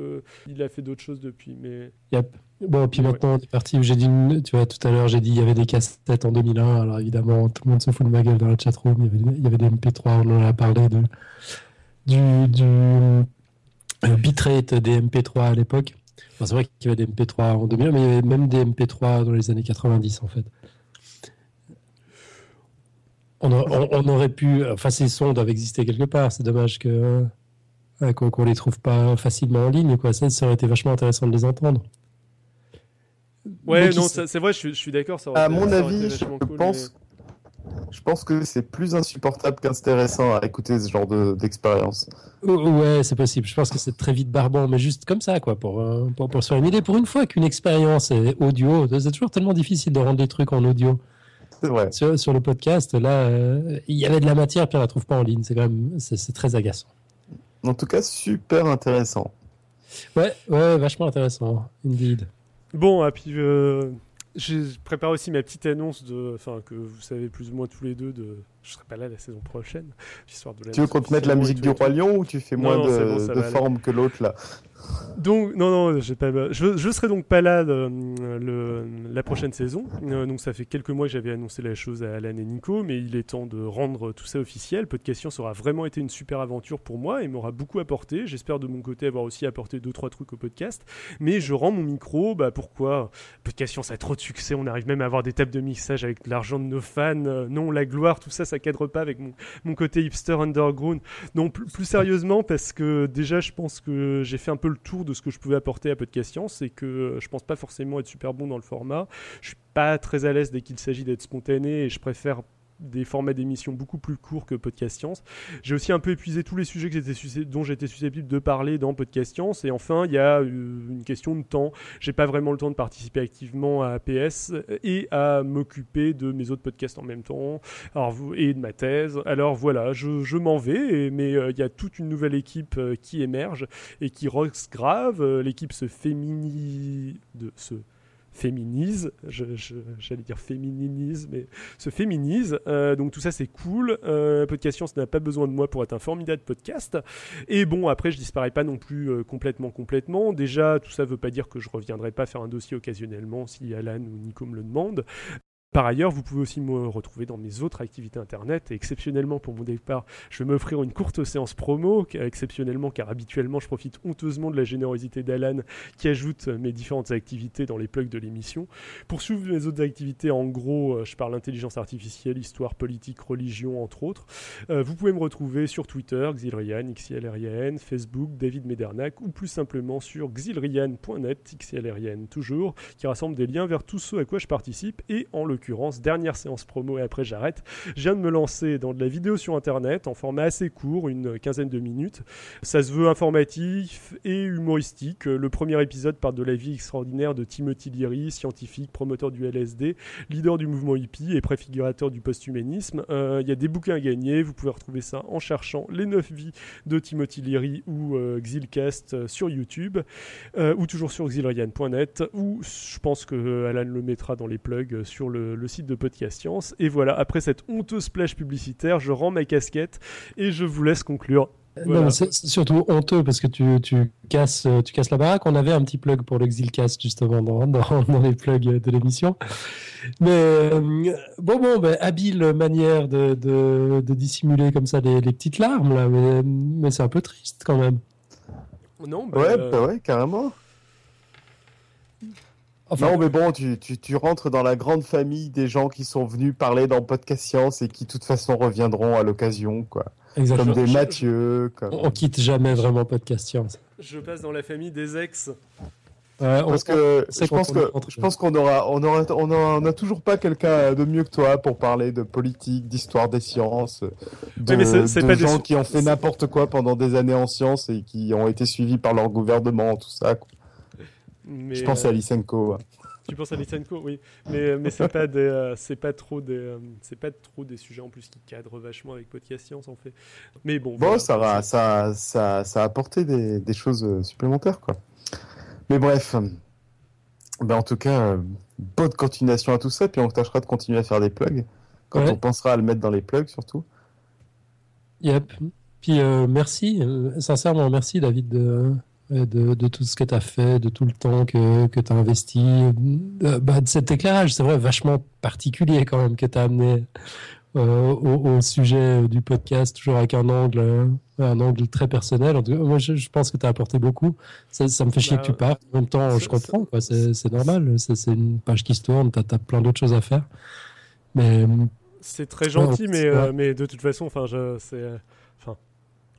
il a fait d'autres choses depuis. Mais yep. bon, puis maintenant on est parti. J'ai dit, tu vois, tout à l'heure j'ai dit il y avait des cassettes en 2001. Alors évidemment, tout le monde se fout de ma gueule dans la chatroom. Il y avait, il y avait des MP3. On en a parlé de du, du bitrate des MP3 à l'époque. c'est vrai qu'il y avait des MP3 en 2001, mais il y avait même des MP3 dans les années 90 en fait on, aurait pu. Enfin, ces sons doivent exister quelque part. C'est dommage que euh, qu'on les trouve pas facilement en ligne. Quoi. Ça, ça aurait été vachement intéressant de les entendre. Ouais, non, c'est vrai, je suis, d'accord. À mon avis, je pense, je pense que c'est plus insupportable qu'intéressant à écouter ce genre d'expérience. ouais, c'est possible. Je pense que c'est très vite barbant, mais juste comme ça, quoi, pour, euh, pour, pour se faire une idée. Pour une fois qu'une expérience est audio, c'est toujours tellement difficile de rendre des trucs en audio. Vrai. Sur, sur, le podcast, là, euh, il y avait de la matière, puis on la trouve pas en ligne. C'est quand même, c'est très agaçant. En tout cas, super intéressant. Ouais, ouais, vachement intéressant, indeed. Bon, et puis euh, j'ai préparé aussi ma petite annonce de, enfin que vous savez plus ou moins tous les deux de, je serai pas là la saison prochaine. Histoire de tu veux qu'on te mette la musique du roi lion ou tu fais moins de, de forme que l'autre là? Donc, non, non, j'ai pas, je, je serai donc pas là le, la prochaine saison. Euh, donc, ça fait quelques mois que j'avais annoncé la chose à Alan et Nico, mais il est temps de rendre tout ça officiel. Podcast aura vraiment été une super aventure pour moi et m'aura beaucoup apporté. J'espère de mon côté avoir aussi apporté deux trois trucs au podcast. Mais je rends mon micro, bah pourquoi? Podcast ça a trop de succès, on arrive même à avoir des tables de mixage avec l'argent de nos fans. Euh, non, la gloire, tout ça, ça cadre pas avec mon, côté hipster underground. Non, plus, sérieusement, parce que déjà, je pense que j'ai fait un peu le tour de ce que je pouvais apporter à Podcast Science et que je pense pas forcément être super bon dans le format. Je suis pas très à l'aise dès qu'il s'agit d'être spontané et je préfère des formats d'émissions beaucoup plus courts que Podcast Science. J'ai aussi un peu épuisé tous les sujets dont j'étais susceptible de parler dans Podcast Science. Et enfin, il y a euh, une question de temps. J'ai pas vraiment le temps de participer activement à PS et à m'occuper de mes autres podcasts en même temps alors, et de ma thèse. Alors voilà, je, m'en vais, mais euh, il y a toute une nouvelle équipe euh, qui émerge et qui rocks grave. L'équipe se féminise... De, se féminise, j'allais dire fémininise, mais se féminise. Euh, donc tout ça c'est cool. Euh, podcast Science n'a pas besoin de moi pour être un formidable podcast. Et bon, après je disparais pas non plus euh, complètement, complètement. Déjà, tout ça veut pas dire que je reviendrai pas faire un dossier occasionnellement si Alan ou Nico me le demandent. Par ailleurs, vous pouvez aussi me retrouver dans mes autres activités internet. Et exceptionnellement, pour mon départ, je vais m'offrir une courte séance promo. Exceptionnellement, car habituellement, je profite honteusement de la générosité d'Alan qui ajoute mes différentes activités dans les plugs de l'émission. Pour suivre mes autres activités, en gros, euh, je parle intelligence artificielle, histoire, politique, religion, entre autres. Euh, vous pouvez me retrouver sur Twitter, Xilrian, XILRIAN, Facebook, David Medernac, ou plus simplement sur xilrian.net, XILRIAN toujours, qui rassemble des liens vers tous ceux à quoi je participe et en le dernière séance promo et après j'arrête. Je viens de me lancer dans de la vidéo sur internet en format assez court, une quinzaine de minutes. Ça se veut informatif et humoristique. Le premier épisode parle de la vie extraordinaire de Timothy Leary, scientifique, promoteur du LSD, leader du mouvement hippie et préfigurateur du posthumanisme. Euh, il y a des bouquins à gagner, vous pouvez retrouver ça en cherchant Les 9 vies de Timothy Leary ou euh, Xilcast euh, sur YouTube ou toujours sur xilrian.net ou je pense que Alan le mettra dans les plugs sur le le, site de Podcast Science. Et voilà, après cette honteuse splash publicitaire, je rends ma casquette et je vous laisse conclure. Non, c'est surtout honteux parce que tu, tu, casses, tu casses la baraque. On avait un petit plug pour l'Exilcast justement dans, dans, les plugs de l'émission. Mais euh, bon, bon, ben, habile manière de, de, de, dissimuler comme ça les, les petites larmes, là, mais, mais c'est un peu triste quand même. Non, bah, ouais, euh, bah ouais, carrément non, mais bon, tu, tu, tu, rentres dans la grande famille des gens qui sont venus parler dans Podcast Science et qui, de toute façon, reviendront à l'occasion, quoi. Comme des Mathieu. Comme... On, quitte jamais vraiment Podcast Science. Je passe dans la famille des ex. Parce que je pense que je pense qu'on aura on aura on a, on a toujours pas quelqu'un de mieux que toi pour parler de politique, d'histoire des sciences, de, mais de gens qui ont fait n'importe quoi pendant des années en sciences et qui ont été suivis par leur gouvernement, tout ça. Quoi je pense à euh, Lysenko. Tu penses à Lysenko, oui, mais mais c'est pas des euh, c'est pas trop des euh, c'est pas trop des sujets en plus qui cadrent vachement avec podcast science en fait. Mais bon. Bon, ça va, ça ça ça a apporté des, des choses supplémentaires quoi. Mais bref, ben en tout cas, bonne continuation à tout ça, puis on tâchera de continuer à faire des plugs quand on pensera à le mettre dans les plugs surtout. Yep. Puis merci, sincèrement merci David de, de, de, tout ce que tu as fait, de tout le temps que, que tu as investi, de, bah, de cet éclairage, c'est vrai, vachement particulier quand même que tu as amené euh, au, au, sujet du podcast, toujours avec un angle, euh, un angle très personnel. En tout cas, moi, je, je pense que tu as apporté beaucoup. Ça, ça me fait chier bah, que tu partes. En même temps, je comprends, c'est normal. C'est une page qui se tourne, tu as, plein d'autres choses à faire. Mais. C'est très gentil, mais, euh, mais de toute façon, enfin, c'est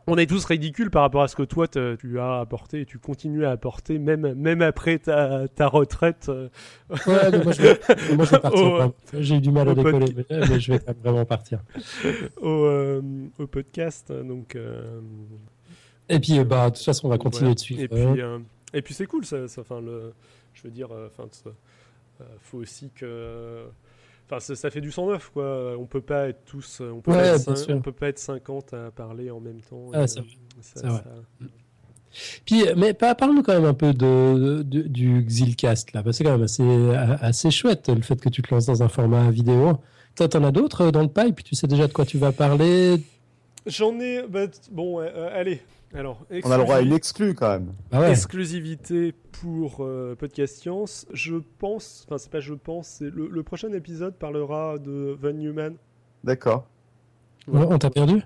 on est tous ridicules par rapport à ce que toi tu as apporté et tu continues à apporter même même après ta, ta retraite. Euh. Ouais, moi je vais, moi, je vais partir. J'ai eu du mal à décoller, mais, je vais vraiment partir. Au, euh, au podcast, donc. Euh, et puis bah de toute façon on va continuer de suivre. Et puis c'est cool ça, enfin le, je veux dire, enfin faut aussi que Enfin, ça, ça fait du 109, quoi. On peut pas être tous. On peut, Ouais, pas, être on peut pas être 50 à parler en même temps. Ah, c'est euh, vrai. ça- vrai. ça- Puis, mais pa- parle-nous quand même un peu de, de- du Xilcast là, c'est quand même assez, assez chouette le fait que tu te lances dans un format vidéo. Toi, t'en as d'autres dans le pipe, tu sais déjà de quoi tu vas parler? J'en ai. bah, bon, euh, allez. Alors, On a le droit à une exclue quand même. Ouais. exclusivité pour euh, Podcast Science. Je pense. Enfin, c'est pas je pense. Le, le prochain épisode parlera de Van Newman. D'accord. On on t'a perdu?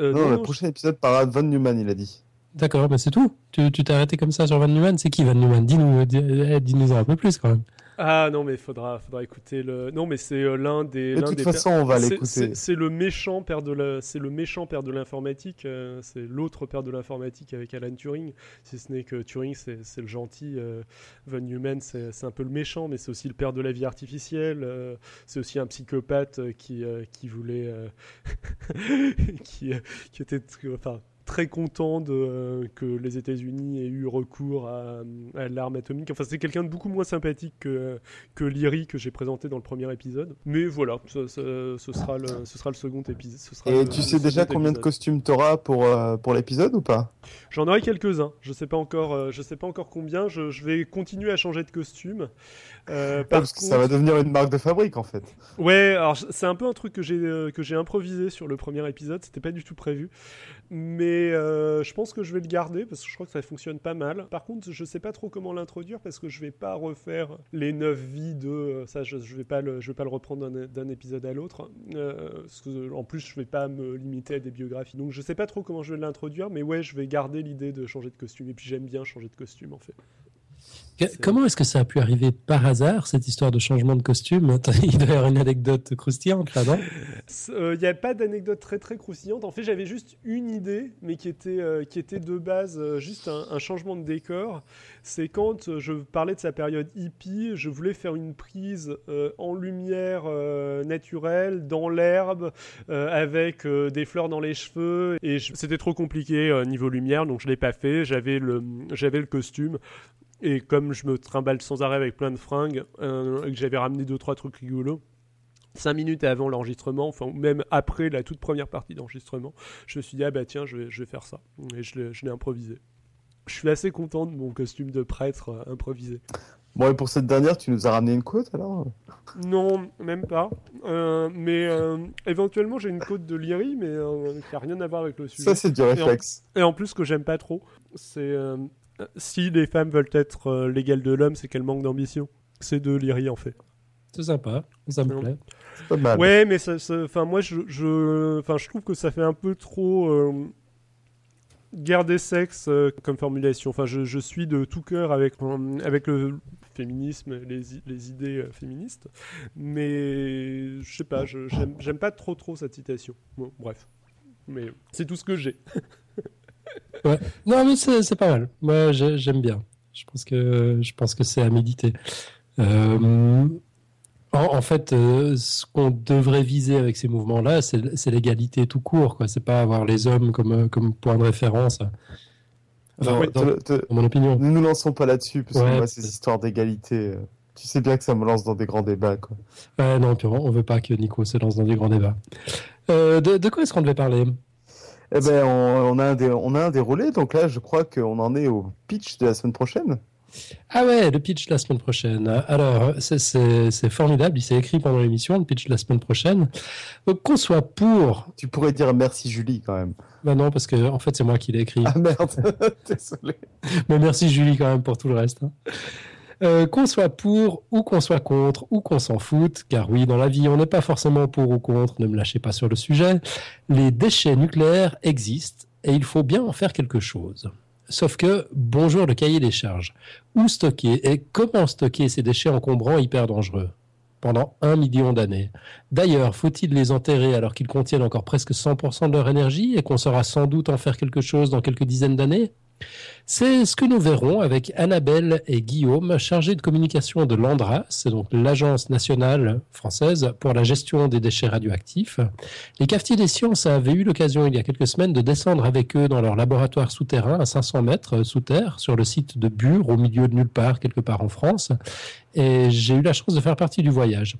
Euh, non, non, le non, prochain épisode parlera de Von Newman, il a dit. D'accord, bah c'est tout. Tu t'es arrêté comme ça sur Van Neumann? C'est qui Van Neumann? Dis-nous dis, eh, dis-nous un peu plus quand même. Ah non, mais faudra, faudra écouter le. Non, mais c'est euh, l'un des. De toute des façon, on va l'écouter. C'est le méchant père de la, c'est le méchant père de l'informatique. euh, c'est l'autre père de l'informatique avec Alan Turing. Si ce n'est que Turing, c'est le gentil. euh, Von Neumann, c'est un peu le méchant, mais c'est aussi le père de la vie artificielle. euh, c'est aussi un psychopathe qui qui voulait, qui qui était, enfin très content de, euh, que les États-Unis aient eu recours à, à l'arme atomique. Enfin, c'est quelqu'un de beaucoup moins sympathique que, que Lyri que j'ai présenté dans le premier épisode. Mais voilà, ce, sera le, ce sera le second épisode. Et le- tu sais déjà combien de costumes t'auras pour, euh, pour l'épisode ou pas? J'en aurai quelques-uns. Je sais pas encore. euh, je sais pas encore combien. Je, je vais continuer à changer de costume. Euh, Ah, par Parce que ça va devenir une marque de fabrique en fait. Ouais, alors c'est un peu un truc que j'ai que j'ai improvisé sur le premier épisode, c'était pas du tout prévu, mais euh, je pense que je vais le garder parce que je crois que ça fonctionne pas mal. Par contre, je sais pas trop comment l'introduire parce que je vais pas refaire les 9 vies de euh, ça, je, je vais pas le je vais pas le reprendre d'un épisode à l'autre. Euh, en plus, je vais pas me limiter à des biographies, donc je sais pas trop comment je vais l'introduire, mais ouais, je vais garder l'idée de changer de costume et puis j'aime bien changer de costume en fait. Comment est-ce que ça a pu arriver par hasard cette histoire de changement de costume Il doit y avoir une anecdote croustillante là, non? Il n'y a pas d'anecdote très très croustillante. En fait, j'avais juste une idée, mais qui était, euh, qui était de base euh, juste un, un changement de décor. C'est quand euh, je parlais de sa période hippie, je voulais faire une prise euh, en lumière euh, naturelle, dans l'herbe, euh, avec euh, des fleurs dans les cheveux. Et je- c'était trop compliqué euh, niveau lumière, donc je l'ai pas fait. J'avais le, j'avais le costume. Et comme je me trimballe sans arrêt avec plein de fringues, euh, et que j'avais ramené deux trois trucs rigolos, cinq minutes avant l'enregistrement, enfin ou même après la toute première partie d'enregistrement, je me suis dit ah bah tiens je vais, je vais faire ça et je l'ai, improvisé. Je suis assez content de mon costume de prêtre euh, improvisé. Bon, et pour cette dernière, tu nous as ramené une côte alors? Non, même pas. Euh, mais euh, éventuellement j'ai une côte de Lyri, mais qui a rien à voir avec le sujet. Ça, c'est du réflexe. Et en plus, ce que j'aime pas trop, c'est si les femmes veulent être euh, l'égale de l'homme, c'est qu'elles manquent d'ambition. C'est de Lyri en fait. C'est sympa, ça me plaît. C'est pas mal. Ouais, mais ça, ça- enfin moi je, je, enfin je trouve que ça fait un peu trop euh, guerre des sexes euh, comme formulation. Enfin, je, je suis de tout cœur avec euh, avec le féminisme, les, les idées euh, féministes, mais je sais pas, je- j'aime j'aime pas trop trop cette citation. Bon, bref, mais c'est tout ce que j'ai. Non, mais c'est pas mal. Moi, j'ai- j'aime bien. Je pense que je pense que c'est à méditer. Euh, en, en fait, euh, ce qu'on devrait viser avec ces mouvements-là, c'est l'égalité tout court. C'est pas avoir les hommes comme euh, comme point de référence. Enfin, Non, dans, te- te- dans mon opinion. Ne nous lançons pas là-dessus, parce que Ouais, moi, ces histoires d'égalité, tu sais bien que ça me lance dans des grands débats. Quoi. Ouais, non, puis on on veut pas que Nico se lance dans des grands débats. Euh, de, de quoi est-ce qu'on devait parler? Eh ben, on, on a un on a un déroulé, donc là, je crois qu'on en est au pitch de la semaine prochaine. Ah ouais, le pitch de la semaine prochaine. Alors, c'est- formidable, il s'est écrit pendant l'émission, le pitch de la semaine prochaine. Donc, qu'on soit pour... Tu pourrais dire merci Julie quand même. Bah non, parce que en fait, c'est moi qui l'ai écrit. Ah merde, désolé. Mais merci Julie quand même pour tout le reste. hein. Euh, qu'on soit pour ou qu'on soit contre ou qu'on s'en foute, car oui, dans la vie, on n'est pas forcément pour ou contre, ne me lâchez pas sur le sujet, les déchets nucléaires existent et il faut bien en faire quelque chose. Sauf que, bonjour le cahier des charges. Où stocker et comment stocker ces déchets encombrants hyper dangereux? Pendant un million d'années D'ailleurs, faut-il les enterrer alors qu'ils contiennent encore presque 100% de leur énergie et qu'on saura sans doute en faire quelque chose dans quelques dizaines d'années? C'est ce que nous verrons avec Annabelle et Guillaume, chargés de communication de l'ANDRA, c'est donc l'Agence nationale française pour la gestion des déchets radioactifs. Les cafetiers des sciences avaient eu l'occasion il y a quelques semaines de descendre avec eux dans leur laboratoire souterrain à 500 mètres sous terre, sur le site de Bure, au milieu de nulle part, quelque part en France. Et j'ai eu la chance de faire partie du voyage.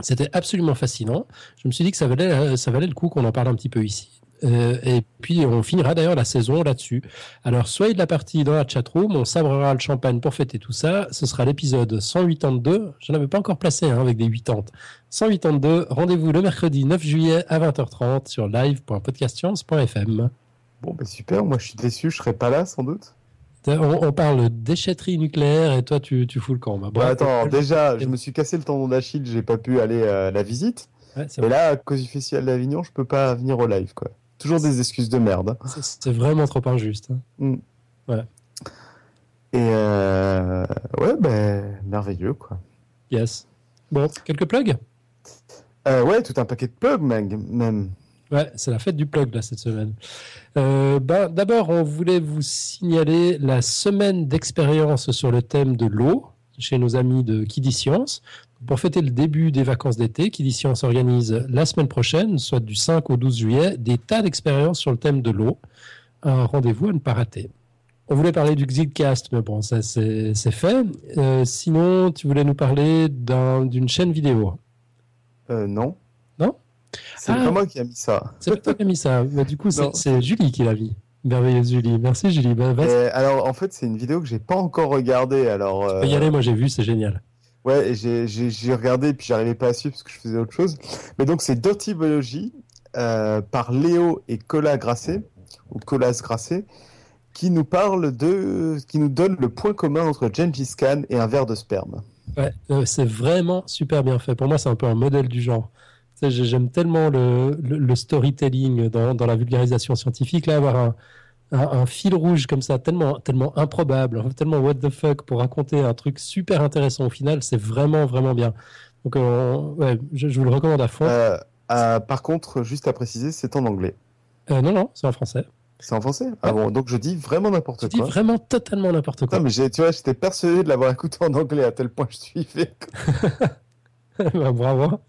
C'était absolument fascinant. Je me suis dit que ça valait, ça valait le coup qu'on en parle un petit peu ici. Euh, et puis on finira d'ailleurs la saison là-dessus. Alors soyez de la partie dans la chatroom, on sabrera le champagne pour fêter tout ça. Ce sera l'épisode 182. Je n'avais pas encore placé hein, avec des 80. 182. Rendez-vous le mercredi 9 juillet à 20h30 sur live.podcastscience.fm. Bon, bah super. Moi, je suis déçu. Je serai pas là, sans doute. On, parle déchetterie nucléaire et toi, tu, tu fous le camp. Bah, attends, déjà, je me suis cassé le tendon d'Achille. J'ai pas pu aller à la visite. et là, à cause du Festival d'Avignon, je peux pas venir au live, quoi. Toujours des excuses de merde. C'est vraiment trop injuste. Hein. Mm. Et euh, ouais, ben merveilleux quoi. Yes. Bon, quelques plugs? Euh, Ouais, tout un paquet de plugs même. Ouais, c'est la fête du plug là cette semaine. Euh, bah, D'abord, on voulait vous signaler la semaine d'expérience sur le thème de l'eau chez nos amis de Kidi Science. Pour fêter le début des vacances d'été, Kidi Science organise la semaine prochaine, soit du 5 au 12 juillet, des tas d'expériences sur le thème de l'eau. Un rendez-vous à ne pas rater. On voulait parler du Xidcast, mais bon, ça c'est fait. Euh, sinon, tu voulais nous parler d'une chaîne vidéo euh, Non. Non? C'est pas ah. moi qui a mis ça. C'est pas toi qui a mis ça. Mais du coup, c'est Julie qui l'a mis. Merveilleuse Julie. Merci Julie. Bah, alors en fait, c'est une vidéo que j'ai pas encore regardée. Alors. Tu peux y aller, moi j'ai vu, c'est génial. Ouais, j'ai regardé et puis j'arrivais pas à suivre parce que je faisais autre chose. Mais donc c'est Dirty Biology euh, par Léo et Colas Grasset ou Colas Grasset qui nous parle de, qui nous donne le point commun entre Gengis Khan et un verre de sperme. Ouais, euh, c'est vraiment super bien fait. Pour moi, c'est un peu un modèle du genre. J'aime tellement le, storytelling dans, dans, la vulgarisation scientifique, là, avoir un, un, fil rouge comme ça, tellement, tellement improbable, tellement what the fuck pour raconter un truc super intéressant au final, c'est vraiment, vraiment bien. Donc, euh, ouais, je, vous le recommande à fond. Euh, euh, par contre, juste à préciser, c'est en anglais. non, non, c'est en français. C'est en français? Ah bon, donc je dis vraiment n'importe quoi. Je dis vraiment totalement n'importe quoi. Non, mais tu vois, j'étais persuadé de l'avoir écouté en anglais à tel point que je suivais. bah, bravo.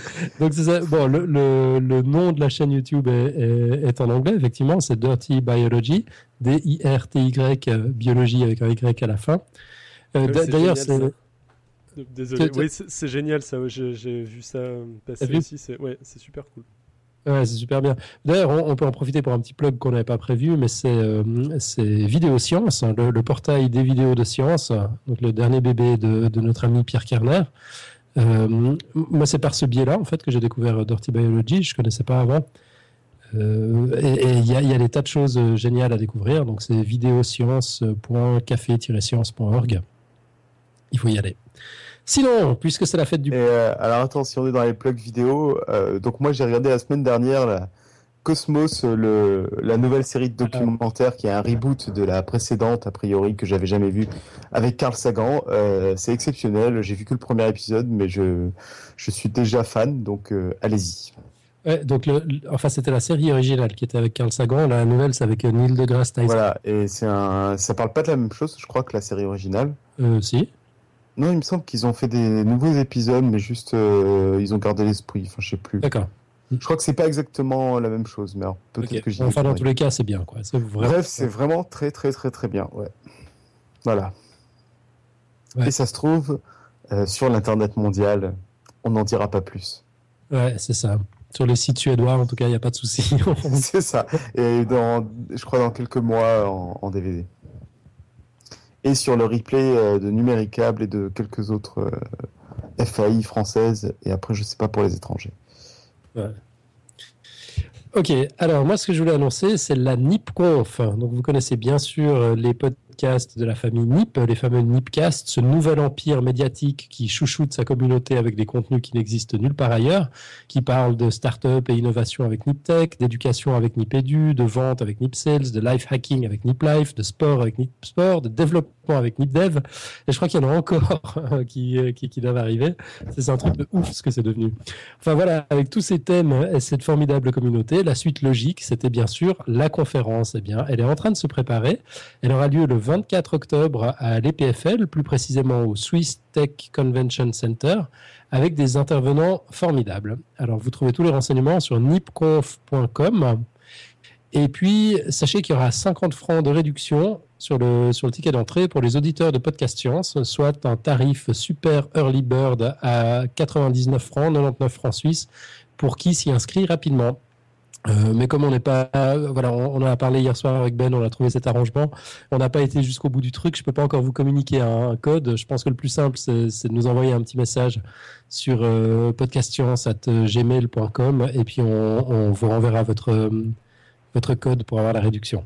Donc c'est ça. Bon, le, le, nom de la chaîne YouTube est, est, en anglais, effectivement, c'est Dirty Biology, D-I-R-T-Y, euh, biologie avec un Y à la fin. Euh, D'ailleurs, c'est. Désolé, oui, c'est génial ça, j'ai vu ça passer aussi, c'est ouais, super cool. Ouais, c'est super bien. D'ailleurs, on, peut en profiter pour un petit plug qu'on n'avait pas prévu, mais c'est euh, Vidéo Science, hein, le, portail des vidéos de science, donc le dernier bébé de, de notre ami Pierre Kerner. Euh, moi, c'est par ce biais-là, en fait, que j'ai découvert Dirty Biology. Je connaissais pas avant. Euh, et il y, a des tas de choses géniales à découvrir. Donc, c'est vidéoscience.café-science.org. Il faut y aller. Sinon, puisque c'est la fête du. Euh, alors, attends, si on est dans les plugs vidéo, donc moi, j'ai regardé la semaine dernière la Cosmos, le, la nouvelle série de documentaires qui est un reboot de la précédente, a priori, que j'avais jamais vu, avec Carl Sagan. Euh, c'est exceptionnel. J'ai vu que le premier épisode, mais je, je suis déjà fan, donc euh, allez-y. Ouais, donc le, enfin c'était la série originale qui était avec Carl Sagan, la nouvelle c'est avec Neil deGrasse Tyson. Voilà, et c'est un, ça parle pas de la même chose, je crois que la série originale. Euh, si. Non, il me semble qu'ils ont fait des nouveaux épisodes, mais juste euh, ils ont gardé l'esprit. Enfin, je sais plus. D'accord. Je crois que c'est pas exactement la même chose, mais peut-être que j'y Enfin, dans tous les cas, c'est bien, quoi. Bref, c'est vraiment très, très, très, très bien, ouais. Voilà. Et ça se trouve euh, sur l'internet mondial. On n'en dira pas plus. Ouais, c'est ça. Sur les sites suédois, en tout cas, il n'y a pas de souci. c'est ça. Et dans, je crois dans quelques mois en, DVD. Et sur le replay euh, de Numéricable et de quelques autres euh, FAI françaises. Et après, je sais pas pour les étrangers. Ok, alors moi ce que je voulais annoncer c'est la NIPConf. Donc vous connaissez bien sûr les podcasts de la famille NIP, les fameux NIPcast, ce nouvel empire médiatique qui chouchoute sa communauté avec des contenus qui n'existent nulle part ailleurs, qui parle de start-up et innovation avec NipTech, d'éducation avec NipEdu, de vente avec NipSales, de life hacking avec NipLife, de sport avec NipSport, de développement avec NipDev. Et je crois qu'il y en a encore qui, qui, qui, doivent arriver. C'est un truc de ouf ce que c'est devenu. Enfin voilà, avec tous ces thèmes et cette formidable communauté, la suite logique, c'était bien sûr la conférence. Eh bien, elle est en train de se préparer. Elle aura lieu le 24 octobre à l'EPFL, plus précisément au Swiss Tech Convention Center, avec des intervenants formidables. Alors, vous trouvez tous les renseignements sur nipconf.com. Et puis, sachez qu'il y aura 50 francs de réduction sur le, sur le ticket d'entrée pour les auditeurs de Podcast Science, soit un tarif super early bird à 99 francs, 99 francs suisses, pour qui s'y inscrit rapidement. Euh, mais comme on n'est pas, voilà, on, on, a parlé hier soir avec Ben, on a trouvé cet arrangement. On n'a pas été jusqu'au bout du truc. Je peux pas encore vous communiquer un, code. Je pense que le plus simple, c'est de nous envoyer un petit message sur euh, podcastscience@gmail.com et puis on, on, vous renverra votre votre code pour avoir la réduction.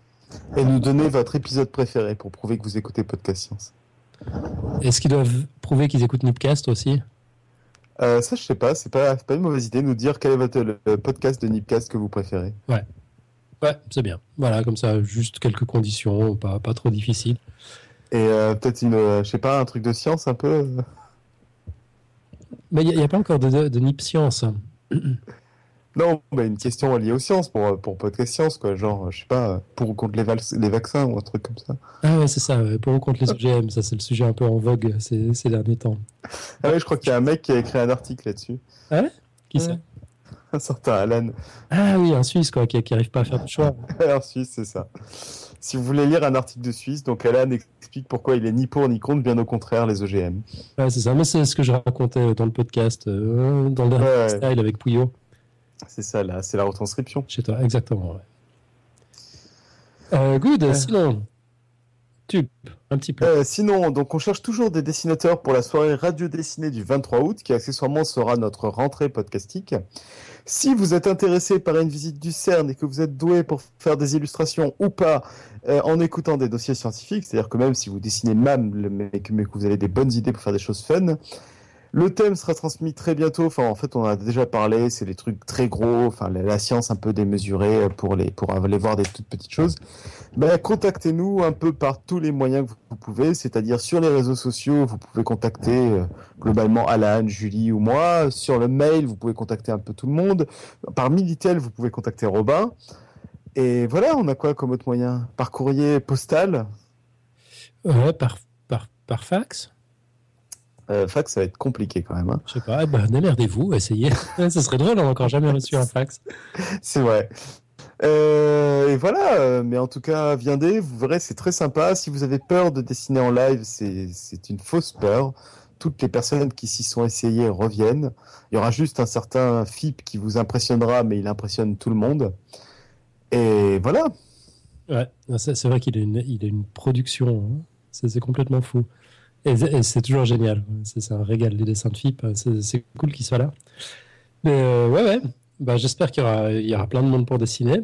Et nous donner votre épisode préféré pour prouver que vous écoutez Podcast Science. Est-ce qu'ils doivent prouver qu'ils écoutent Nipcast aussi? Euh, ça, je sais pas. C'est pas, pas une mauvaise idée de nous dire quel est votre le podcast de Nipcast que vous préférez. Ouais. Ouais, c'est bien. Voilà, comme ça, juste quelques conditions, pas, pas trop difficiles. Et euh, peut-être une, euh, je sais pas, un truc de science un peu? Mais il n'y a, pas encore de, de Nip Science. Non, mais une question liée aux sciences pour, pour podcast science, quoi. Genre, je sais pas, pour ou contre les, les vaccins ou un truc comme ça. Ah ouais, c'est ça, pour ou contre les OGM, ça c'est le sujet un peu en vogue ces, ces derniers temps. Ah ouais, je crois qu'il y a un mec qui a écrit un article là-dessus. Ah ouais? Qui c'est Un certain Alan. Ah oui, un Suisse, quoi, qui n'arrive pas à faire de choix. un Suisse, c'est ça. Si vous voulez lire un article de Suisse, donc Alan explique pourquoi il est ni pour ni contre, bien au contraire, les OGM. Ouais, c'est ça, mais c'est ce que je racontais dans le podcast, euh, dans le dernier ouais, style avec Pouillot. C'est ça, là, c'est la retranscription. Chez toi, exactement. Ouais. Euh, good, euh. sinon, tu, un petit peu. Euh, sinon, donc on cherche toujours des dessinateurs pour la soirée radio dessinée du 23 août, qui accessoirement sera notre rentrée podcastique. Si vous êtes intéressé par une visite du CERN et que vous êtes doué pour faire des illustrations ou pas, euh, en écoutant des dossiers scientifiques, c'est-à-dire que même si vous dessinez même, mais que vous avez des bonnes idées pour faire des choses fun, le thème sera transmis très bientôt. Enfin, en fait, on a déjà parlé. C'est des trucs très gros. Enfin, la, science un peu démesurée pour les pour aller voir des toutes petites choses. Ben, contactez-nous un peu par tous les moyens que vous pouvez. C'est-à-dire sur les réseaux sociaux, vous pouvez contacter euh, globalement Alan, Julie ou moi. Sur le mail, vous pouvez contacter un peu tout le monde. Par Militel, vous pouvez contacter Robin. Et voilà, on a quoi comme autre moyen? Par courrier postal? Ouais, par par par fax. Euh, fax, ça va être compliqué quand même. Hein. Je sais pas, bah, démerdez-vous, essayez. Ce serait drôle, on n'a encore jamais reçu un fax. C'est vrai. Euh, et voilà, mais en tout cas, viendez, vous verrez, c'est très sympa. Si vous avez peur de dessiner en live, c'est une fausse peur. Toutes les personnes qui s'y sont essayées reviennent. Il y aura juste un certain FIP qui vous impressionnera, mais il impressionne tout le monde. Et voilà. Ouais, c'est vrai qu'il a, a une production. Hein. C'est complètement fou. Et, c'est toujours génial. C'est un régal, les dessins de FIP. C'est cool qu'ils soient là. Mais euh, ouais, ouais. Bah, J'espère qu'il y, y, aura plein de monde pour dessiner.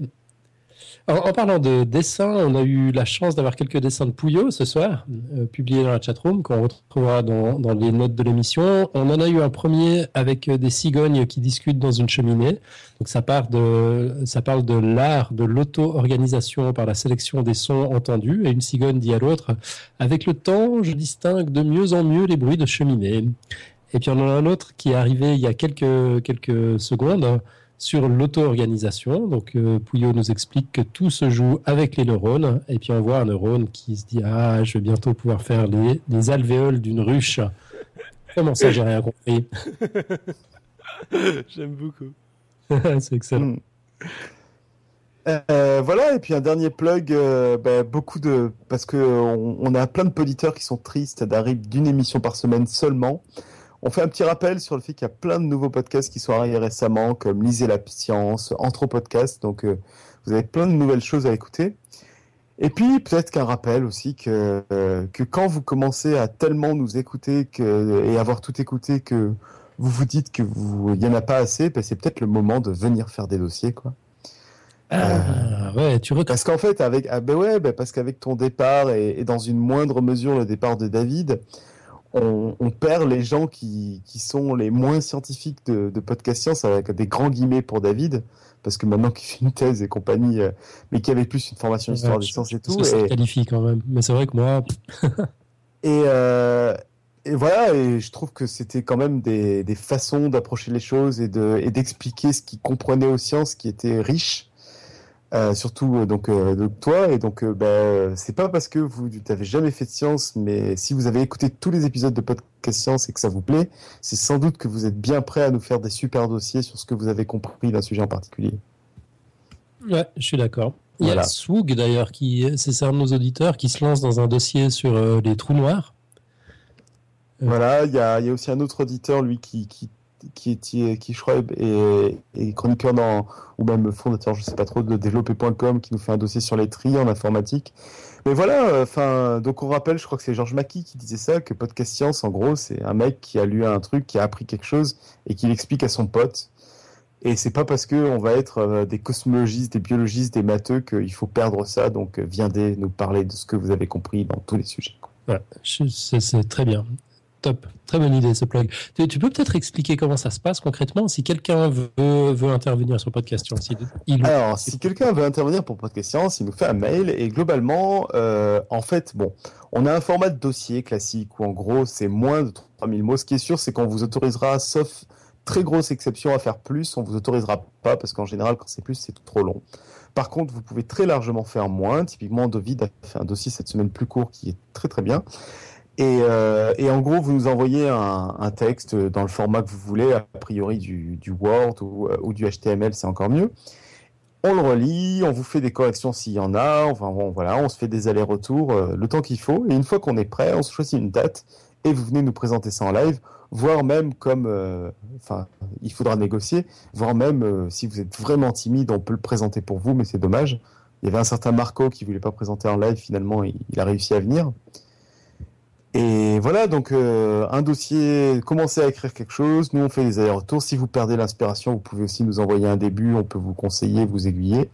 En parlant de dessins, on a eu la chance d'avoir quelques dessins de Pouillot ce soir, euh, publiés dans la chatroom, qu'on retrouvera dans, dans, les notes de l'émission. On en a eu un premier avec euh, des cigognes qui discutent dans une cheminée. Donc ça, part de, ça parle de l'art de l'auto-organisation par la sélection des sons entendus. Et une cigogne dit à l'autre, avec le temps, je distingue de mieux en mieux les bruits de cheminée. Et puis on en a un autre qui est arrivé il y a quelques, quelques secondes sur l'auto-organisation. Donc euh, Pouillot nous explique que tout se joue avec les neurones, et puis on voit un neurone qui se dit ah je vais bientôt pouvoir faire les, les alvéoles d'une ruche. Comment ça j'ai rien compris? J'aime beaucoup. C'est excellent. Euh, voilà, et puis un dernier plug, euh, bah, beaucoup de parce que on, a plein de auditeurs qui sont tristes d'arriver d'une émission par semaine seulement. On fait un petit rappel sur le fait qu'il y a plein de nouveaux podcasts qui sont arrivés récemment, comme Lisez la science, Anthropodcast. Donc, euh, vous avez plein de nouvelles choses à écouter. Et puis, peut-être qu'un rappel aussi que, euh, que quand vous commencez à tellement nous écouter que, et avoir tout écouté que vous vous dites que vous, il y en a pas assez, ben c'est peut-être le moment de venir faire des dossiers, quoi. Ah, ouais, tu reconnais. Parce qu'en fait, avec, ah ben ouais, ben parce qu'avec ton départ et, et, dans une moindre mesure le départ de David, on, on, perd les gens qui, qui, sont les moins scientifiques de, de podcast science avec des grands guillemets pour David parce que maintenant qu'il fait une thèse et compagnie euh, mais qui avait plus une formation histoire des sciences et tout que ça et... qualifie quand même. Mais c'est vrai que moi et, euh, et voilà et je trouve que c'était quand même des, des façons d'approcher les choses et de et d'expliquer ce qu'ils comprenaient aux sciences qui étaient riches euh, surtout euh, donc, euh, donc, toi et donc bah, c'est pas parce que vous n'avez jamais fait de science mais si vous avez écouté tous les épisodes de podcast science et que ça vous plaît c'est sans doute que vous êtes bien prêt à nous faire des super dossiers sur ce que vous avez compris d'un sujet en particulier ouais je suis d'accord Il y a Swoog d'ailleurs, qui c'est un de nos auditeurs qui se lance dans un dossier sur euh, les trous noirs. Euh. Voilà, il y a, y a, aussi un autre auditeur, lui, qui, qui, qui, qui, qui est, chroniqueur dans, ou même fondateur, je sais pas trop, de développer.com, qui nous fait un dossier sur les tris en informatique. Mais voilà, enfin, donc on rappelle, je crois que c'est Georges Mackey qui disait ça, que Podcast Science, en gros, c'est un mec qui a lu un truc, qui a appris quelque chose et qui l'explique à son pote. Et c'est pas parce que on va être euh, des cosmologistes, des biologistes, des matheux qu'il faut perdre ça. Donc euh, viendez nous parler de ce que vous avez compris dans tous les sujets. Voilà, c'est très bien. Top, très bonne idée ce plug. Tu, peux peut-être expliquer comment ça se passe concrètement si quelqu'un veut, intervenir sur Podcast Science il... Alors, si quelqu'un veut intervenir pour Podcast Science, il nous fait un mail et globalement, euh, en fait, bon, on a un format de dossier classique où en gros c'est moins de 3000 mots. Ce qui est sûr, c'est qu'on vous autorisera, sauf très grosse exception à faire plus, on vous autorisera pas parce qu'en général, quand c'est plus, c'est trop long. Par contre, vous pouvez très largement faire moins. Typiquement, David a fait un dossier cette semaine plus court qui est très très bien. Et, euh, et en gros, vous nous envoyez un, un, texte dans le format que vous voulez, a priori du, du Word ou, euh, du HTML, c'est encore mieux. On le relit, on vous fait des corrections s'il y en a, enfin bon, voilà, on se fait des allers-retours euh, le temps qu'il faut. Et une fois qu'on est prêt, on se choisit une date et vous venez nous présenter ça en live voire même comme, euh, enfin, il faudra négocier, voire même si vous êtes vraiment timide, on peut le présenter pour vous, mais c'est dommage. Il y avait un certain Marco qui voulait pas présenter en live, finalement, il, a réussi à venir. Et voilà, donc euh, un dossier, commencez à écrire quelque chose, nous on fait des allers-retours. Si vous perdez l'inspiration, vous pouvez aussi nous envoyer un début, on peut vous conseiller, vous aiguiller.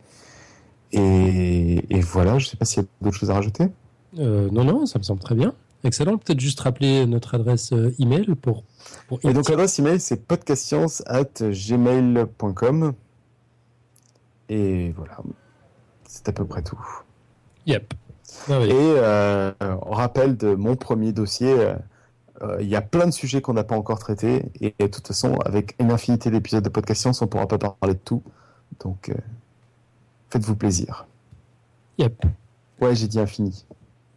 Et, et voilà, je sais pas s'il y a d'autres choses à rajouter. non, non, ça me semble très bien. Excellent. Peut-être juste rappeler notre adresse euh, email pour. pour et donc l'adresse email c'est podcastscience@gmail.com et voilà, c'est à peu près tout. Yep. Ah et euh, on rappelle de mon premier dossier. Euh, il y a plein de sujets qu'on n'a pas encore traités et, de toute façon, avec une infinité d'épisodes de Podcast Science, on ne pourra pas parler de tout. Donc, faites-vous plaisir. Yep. Ouais, j'ai dit infini.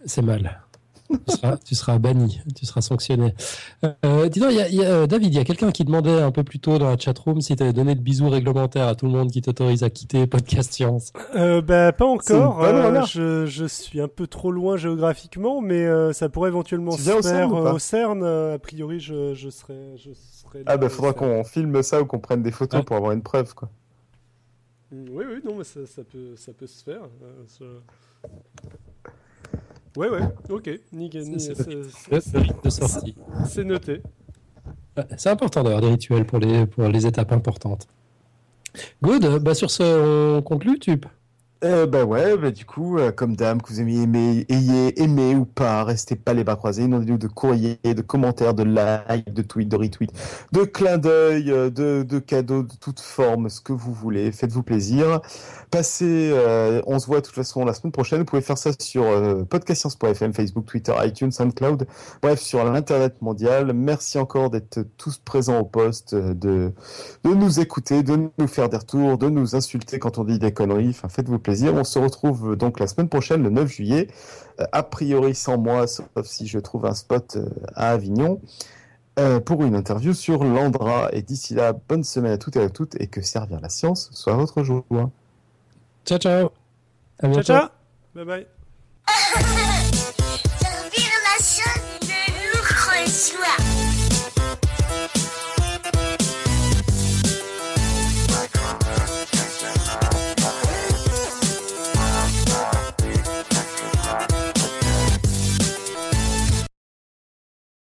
C'est mal tu, seras, banni, tu seras sanctionné. Euh, dis donc, y a, euh, David, il y a quelqu'un qui demandait un peu plus tôt dans la chatroom si tu avais donné le bisou réglementaire à tout le monde qui t'autorise à quitter Podcast Science. Euh, bah, pas encore. Euh, je, je, suis un peu trop loin géographiquement, mais ça pourrait éventuellement se faire au CERN. A priori, je, je serai. Je serai ah, bah, faudra qu'on filme ça ou qu'on prenne des photos pour avoir une preuve, quoi. Oui, oui, non, mais ça, ça, peut, ça peut se faire. Ouais, ouais, ok. C'est noté. C'est important d'avoir des rituels pour les, pour les étapes importantes. Good, bah sur ce, on conclut, Tube euh, bah ouais, bah du coup, euh, comme dame, que vous ayez aimé, ayez aimé ou pas, restez pas les bras croisés. Demandez-nous de courriers, de commentaires, de likes, de tweets, de retweets, de clins d'œil, euh, de, de cadeaux de toute forme, ce que vous voulez. Faites-vous plaisir. Passez, euh, on se voit de toute façon la semaine prochaine. Vous pouvez faire ça sur euh, podcastscience.fm, Facebook, Twitter, iTunes, SoundCloud, bref, sur l'internet mondial. Merci encore d'être tous présents au poste, de, de nous écouter, de nous faire des retours, de nous insulter quand on dit des conneries. Enfin, faites-vous plaisir. On se retrouve donc la semaine prochaine, le 9 juillet, euh, a priori sans moi, sauf si je trouve un spot euh, à Avignon, euh, pour une interview sur l'Andra. Et d'ici là, bonne semaine à toutes et à toutes, et que servir la science soit votre joie. Ciao, ciao. ciao, ciao. Bye bye.